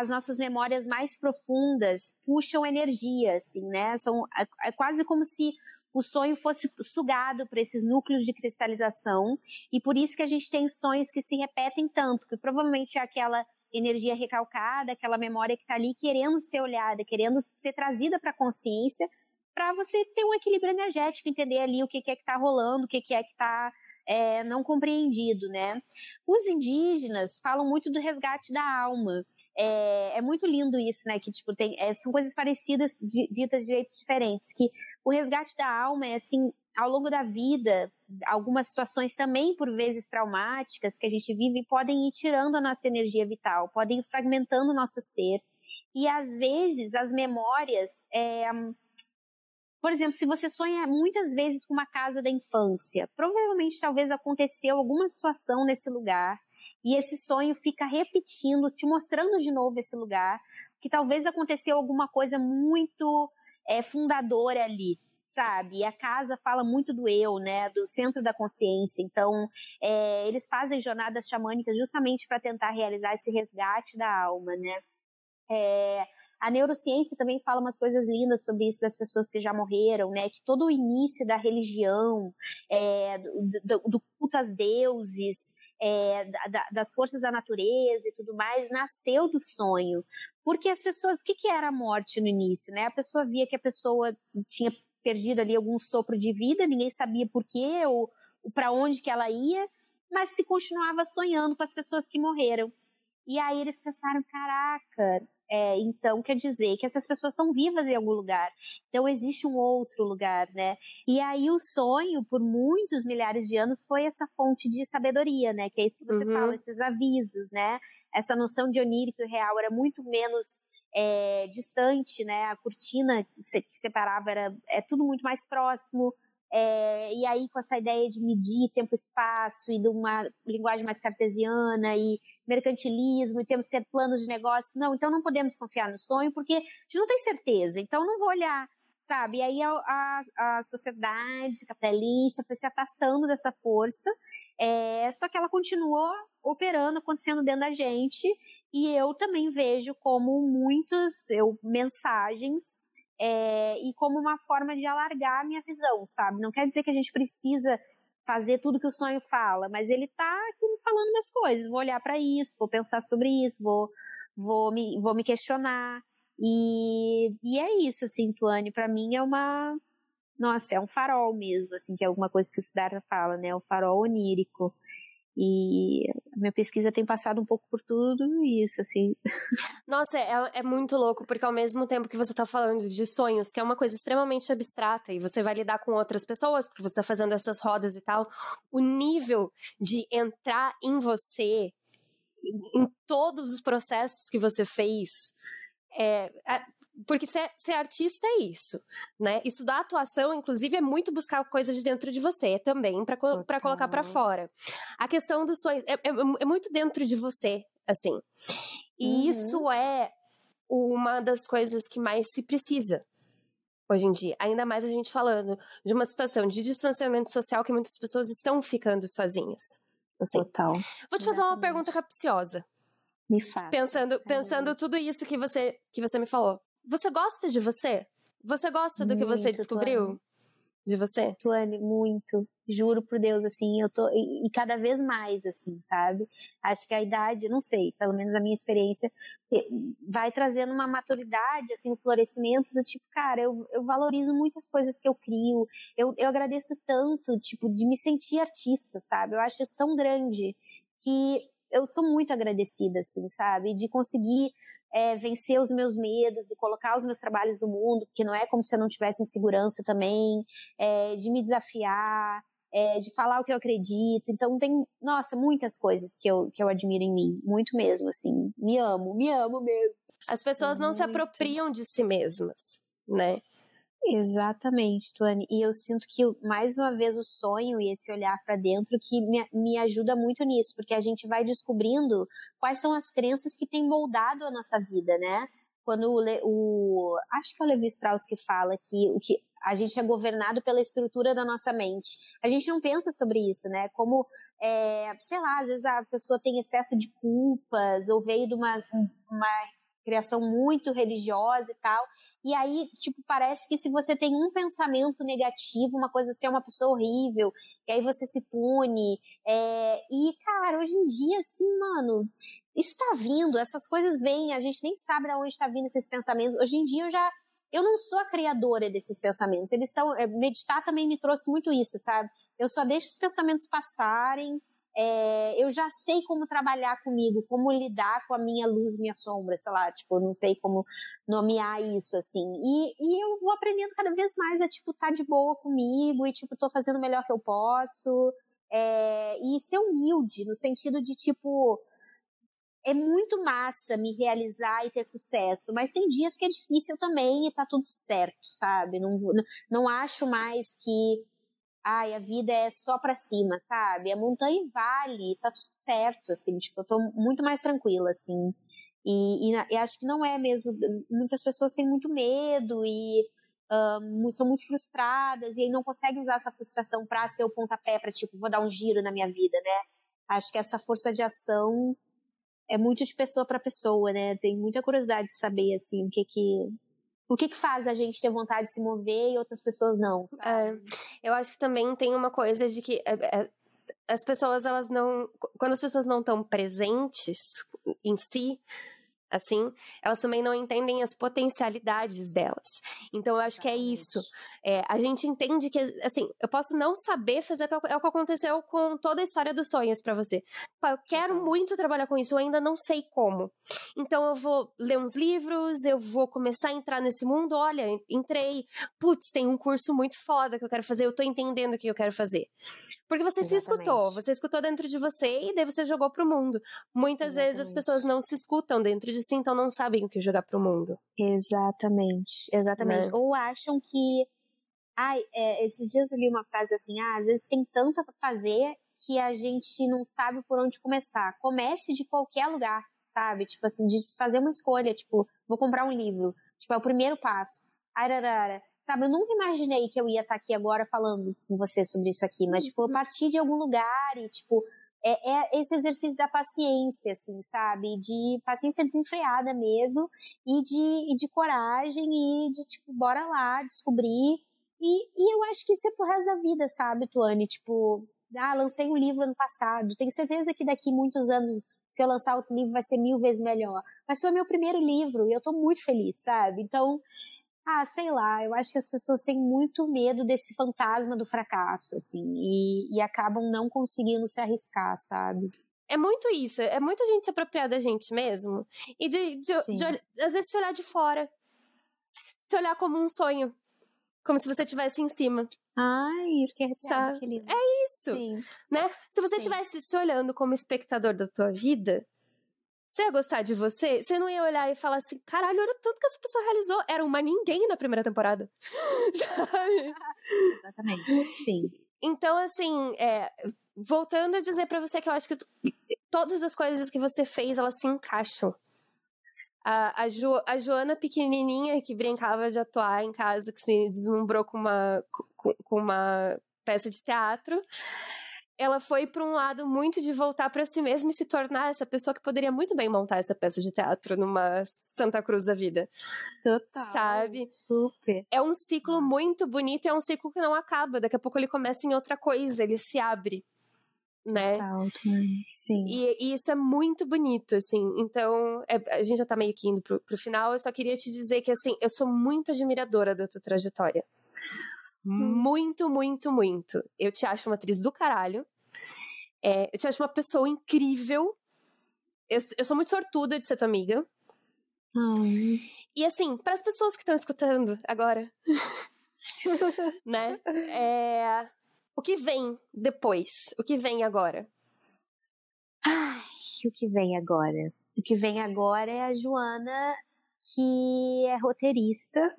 as nossas memórias mais profundas puxam energia, assim, né? São, é, é quase como se o sonho fosse sugado por esses núcleos de cristalização e por isso que a gente tem sonhos que se repetem tanto, que provavelmente é aquela energia recalcada, aquela memória que está ali querendo ser olhada, querendo ser trazida para a consciência, para você ter um equilíbrio energético, entender ali o que, que é que está rolando, o que, que é que está é, não compreendido, né? Os indígenas falam muito do resgate da alma. É, é muito lindo isso, né? Que, tipo, tem, é, são coisas parecidas, ditas de jeitos diferentes. Que o resgate da alma é, assim, ao longo da vida, algumas situações também, por vezes, traumáticas que a gente vive, podem ir tirando a nossa energia vital, podem ir fragmentando o nosso ser. E, às vezes, as memórias... É, por exemplo, se você sonha muitas vezes com uma casa da infância, provavelmente talvez aconteceu alguma situação nesse lugar e esse sonho fica repetindo, te mostrando de novo esse lugar, que talvez aconteceu alguma coisa muito é, fundadora ali, sabe? E a casa fala muito do eu, né? Do centro da consciência. Então, é, eles fazem jornadas xamânicas justamente para tentar realizar esse resgate da alma, né? É, a neurociência também fala umas coisas lindas sobre isso das pessoas que já morreram, né? Que todo o início da religião, é, do, do, culto aos deuses, é, da, das forças da natureza e tudo mais, nasceu do sonho. Porque as pessoas, o que, que era a morte no início, né? A pessoa via que a pessoa tinha perdido ali algum sopro de vida, ninguém sabia por quê ou, ou para onde que ela ia, mas se continuava sonhando com as pessoas que morreram. E aí eles pensaram, caraca, é, então quer dizer que essas pessoas estão vivas em algum lugar. Então existe um outro lugar, né? E aí o sonho, por muitos milhares de anos, foi essa fonte de sabedoria, né? Que é isso que você uhum. fala, esses avisos, né? Essa noção de onírico e real era muito menos é, distante, né? A cortina que separava era é tudo muito mais próximo. É, e aí, com essa ideia de medir tempo e espaço e de uma linguagem mais cartesiana e mercantilismo e temos que ter planos de negócio, não, então não podemos confiar no sonho porque a gente não tem certeza, então não vou olhar, sabe? E aí a, a, a sociedade capitalista foi se afastando dessa força, é, só que ela continuou operando, acontecendo dentro da gente e eu também vejo como muitas eu, mensagens é, e como uma forma de alargar a minha visão, sabe? Não quer dizer que a gente precisa fazer tudo que o sonho fala, mas ele tá aqui falando minhas coisas. Vou olhar para isso, vou pensar sobre isso, vou, vou, me, vou me questionar. E, e é isso, assim, Tuane, para mim é uma. Nossa, é um farol mesmo, assim, que é alguma coisa que o Siddhartha fala, né? O farol onírico. E a minha pesquisa tem passado um pouco por tudo isso, assim. Nossa, é, é muito louco, porque ao mesmo tempo que você está falando de sonhos, que é uma coisa extremamente abstrata, e você vai lidar com outras pessoas, porque você está fazendo essas rodas e tal, o nível de entrar em você, em todos os processos que você fez, é, porque ser, ser, artista é isso, né? Estudar atuação, inclusive, é muito buscar coisas de dentro de você também, para colocar para fora. A questão dos sonhos é, é, é, muito dentro de você, assim. E uhum. isso é uma das coisas que mais se precisa hoje em dia. Ainda mais a gente falando de uma situação de distanciamento social que muitas pessoas estão ficando sozinhas. Assim. Total. Vou te fazer uma pergunta capciosa. Me faça. Pensando, pensando tudo isso que você, que você me falou. Você gosta de você? Você gosta do muito, que você descobriu? Tuane. De você? Tuane, muito. Juro por Deus, assim, eu tô. E, e, cada vez mais, assim, sabe? Acho que a idade, não sei, pelo menos a minha experiência, vai trazendo uma maturidade, assim, um florescimento do tipo, cara, eu, eu valorizo muito as coisas que eu crio. Eu, eu agradeço tanto, tipo, de me sentir artista, sabe? Eu acho isso tão grande que eu sou muito agradecida, assim, sabe? De conseguir é, vencer os meus medos e colocar os meus trabalhos no mundo, porque não é como se eu não tivesse insegurança também, é, de me desafiar, é, de falar o que eu acredito. Então tem, nossa, muitas coisas que eu, que eu admiro em mim, muito mesmo, assim. Me amo, me amo mesmo. As pessoas não muito. se apropriam de si mesmas, né? Exatamente, Tuane. E eu sinto que, mais uma vez, o sonho e esse olhar para dentro que me, me ajuda muito nisso, porque a gente vai descobrindo quais são as crenças que têm moldado a nossa vida, né? Quando o, o acho que é o Levi Strauss que fala que o que a gente é governado pela estrutura da nossa mente. A gente não pensa sobre isso, né? Como, é, sei lá, às vezes a pessoa tem excesso de culpas ou veio de uma, uma criação muito religiosa e tal. E aí, tipo, parece que se você tem um pensamento negativo, uma coisa assim, é uma pessoa horrível, e aí você se pune. É... E, cara, hoje em dia, assim, mano, está vindo, essas coisas vêm, a gente nem sabe de onde está vindo esses pensamentos. Hoje em dia eu já. Eu não sou a criadora desses pensamentos. Eles estão. É, meditar também me trouxe muito isso, sabe? Eu só deixo os pensamentos passarem é, eu já sei como trabalhar comigo, como lidar com a minha luz, minha sombra, sei lá, tipo, eu não sei como nomear isso, assim. E, e eu vou aprendendo cada vez mais a, tipo, tá de boa comigo e, tipo, tô fazendo o melhor que eu posso. É, e ser humilde, no sentido de, tipo, é muito massa me realizar e ter sucesso, mas tem dias que é difícil também e tá tudo certo, sabe? Não, não acho mais que ai, a vida é só pra cima, sabe? A montanha vale, tá tudo certo, assim, tipo, eu tô muito mais tranquila, assim. E, e, e acho que não é mesmo. Muitas pessoas têm muito medo e um, são muito frustradas e aí não conseguem usar essa frustração pra ser o pontapé pra, tipo, vou dar um giro na minha vida, né? Acho que essa força de ação é muito de pessoa para pessoa, né? Tem muita curiosidade de saber, assim, o que que o que, que faz a gente ter vontade de se mover e outras pessoas não? É, eu acho que também tem uma coisa de que é, é, as pessoas, elas não. Quando as pessoas não estão presentes em si, assim, elas também não entendem as potencialidades delas. Então, eu acho que é isso. É, a gente entende que, assim, eu posso não saber fazer tal é o que aconteceu com toda a história dos sonhos para você. Eu quero muito trabalhar com isso, eu ainda não sei como. Então, eu vou ler uns livros, eu vou começar a entrar nesse mundo. Olha, entrei, putz, tem um curso muito foda que eu quero fazer, eu tô entendendo o que eu quero fazer. Porque você Exatamente. se escutou, você escutou dentro de você e daí você jogou pro mundo. Muitas Exatamente. vezes as pessoas não se escutam dentro de si, então não sabem o que jogar pro mundo. Exatamente, exatamente. Né? Ou acham que. Ai, é, esses dias eu li uma frase assim: ah, às vezes tem tanto pra fazer que a gente não sabe por onde começar. Comece de qualquer lugar, sabe? Tipo assim, de fazer uma escolha, tipo, vou comprar um livro. Tipo, é o primeiro passo. Ararara. Sabe, eu nunca imaginei que eu ia estar aqui agora falando com você sobre isso aqui, mas, tipo, eu uhum. parti de algum lugar e, tipo, é, é, esse exercício da paciência, assim, sabe? De paciência desenfreada mesmo, e de, e de coragem, e de, tipo, bora lá, descobrir. E, e eu acho que isso é pro resto da vida, sabe, Tuane? Tipo, ah, lancei um livro ano passado, tenho certeza que daqui muitos anos, se eu lançar outro livro, vai ser mil vezes melhor. Mas foi meu primeiro livro, e eu tô muito feliz, sabe? Então, ah, sei lá, eu acho que as pessoas têm muito medo desse fantasma do fracasso, assim, e, e acabam não conseguindo se arriscar, sabe? É muito isso, é muita gente se apropriar da gente mesmo. E de, de, de, de, às vezes se olhar de fora. Se olhar como um sonho. Como se você estivesse em cima. Ai, que arrepiado, que lindo. É isso. Sim. Né? Se você estivesse se olhando como espectador da tua vida, você ia gostar de você? Você não ia olhar e falar assim, caralho, olha tudo que essa pessoa realizou. Era uma ninguém na primeira temporada. Sabe? Exatamente. Sim. Então, assim, é, voltando a dizer para você que eu acho que todas as coisas que você fez, elas se encaixam. A, a, jo, a Joana pequenininha que brincava de atuar em casa, que se deslumbrou com uma, com, com uma peça de teatro, ela foi para um lado muito de voltar para si mesma e se tornar essa pessoa que poderia muito bem montar essa peça de teatro numa Santa Cruz da vida. Total. Sabe? Super. É um ciclo Nossa. muito bonito, é um ciclo que não acaba. Daqui a pouco ele começa em outra coisa, ele se abre. Né? Total, sim. E, e, isso é muito bonito, assim. Então, é, a gente já tá meio que indo pro, pro final. Eu só queria te dizer que, assim, eu sou muito admiradora da tua trajetória. Hum. Muito, muito, muito. Eu te acho uma atriz do caralho. É, eu te acho uma pessoa incrível. Eu, eu sou muito sortuda de ser tua amiga. Hum. E assim, para as pessoas que estão escutando agora, né? É, o que vem depois? O que vem agora? Ai, o que vem agora? O que vem agora é a Joana, que é roteirista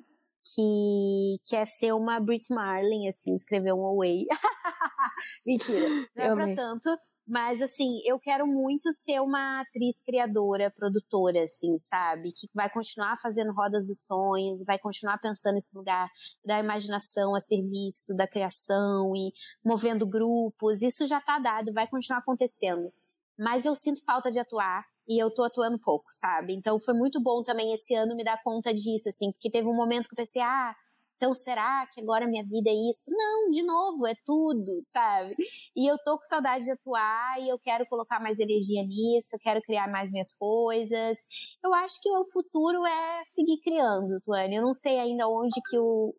que quer ser uma Brit Marlin, assim, escrever um Away. Mentira, não é pra tanto. Mas, assim, eu quero muito ser uma atriz criadora, produtora, assim, sabe? Que vai continuar fazendo rodas dos sonhos, vai continuar pensando nesse lugar da imaginação a serviço da criação e movendo grupos. Isso já tá dado, vai continuar acontecendo. Mas eu sinto falta de atuar, e eu tô atuando pouco, sabe? Então foi muito bom também esse ano me dar conta disso, assim, porque teve um momento que eu pensei, ah, então será que agora minha vida é isso? Não, de novo, é tudo, sabe? E eu tô com saudade de atuar e eu quero colocar mais energia nisso, eu quero criar mais minhas coisas. Eu acho que o futuro é seguir criando, Tuane. Eu não sei ainda onde que o,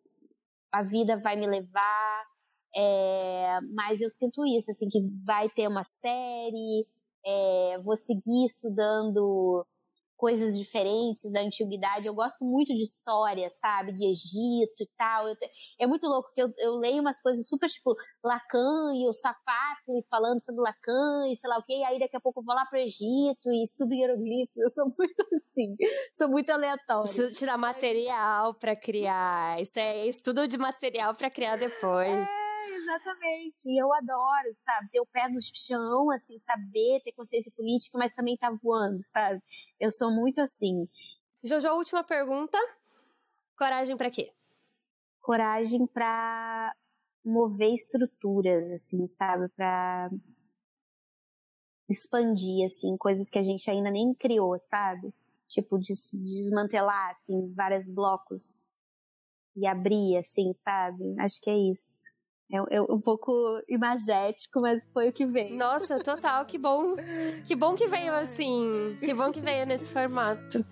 a vida vai me levar, é, mas eu sinto isso, assim, que vai ter uma série, é, vou seguir estudando coisas diferentes da antiguidade. Eu gosto muito de história, sabe? De Egito e tal. Te... É muito louco que eu, eu, leio umas coisas super tipo Lacan e o sapato e falando sobre Lacan e sei lá o quê. E aí daqui a pouco eu vou lá pro Egito e estudo hieroglifos. Eu sou muito assim. Sou muito aleatória. Te dá material para criar. Isso é estudo de material para criar depois. É Exatamente. E eu adoro, sabe? Ter o pé no chão, assim, saber, ter consciência política, mas também tá voando, sabe? Eu sou muito assim. Jojo, última pergunta. Coragem para quê? Coragem para mover estruturas, assim, sabe? Para expandir, assim, coisas que a gente ainda nem criou, sabe? Tipo, des desmantelar, assim, vários blocos e abrir, assim, sabe? Acho que é isso. É, é, um pouco imagético, mas foi o que veio. Nossa, total, que bom. Que bom que veio assim. Que bom que veio nesse formato.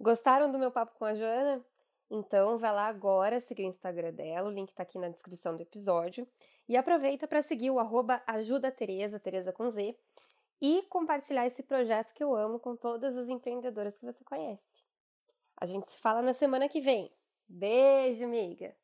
Gostaram do meu papo com a Joana? Então vai lá agora seguir o Instagram dela, o link tá aqui na descrição do episódio. E aproveita para seguir o arroba ajuda Tereza, Tereza com Z, e compartilhar esse projeto que eu amo com todas as empreendedoras que você conhece. A gente se fala na semana que vem. Beijo, amiga!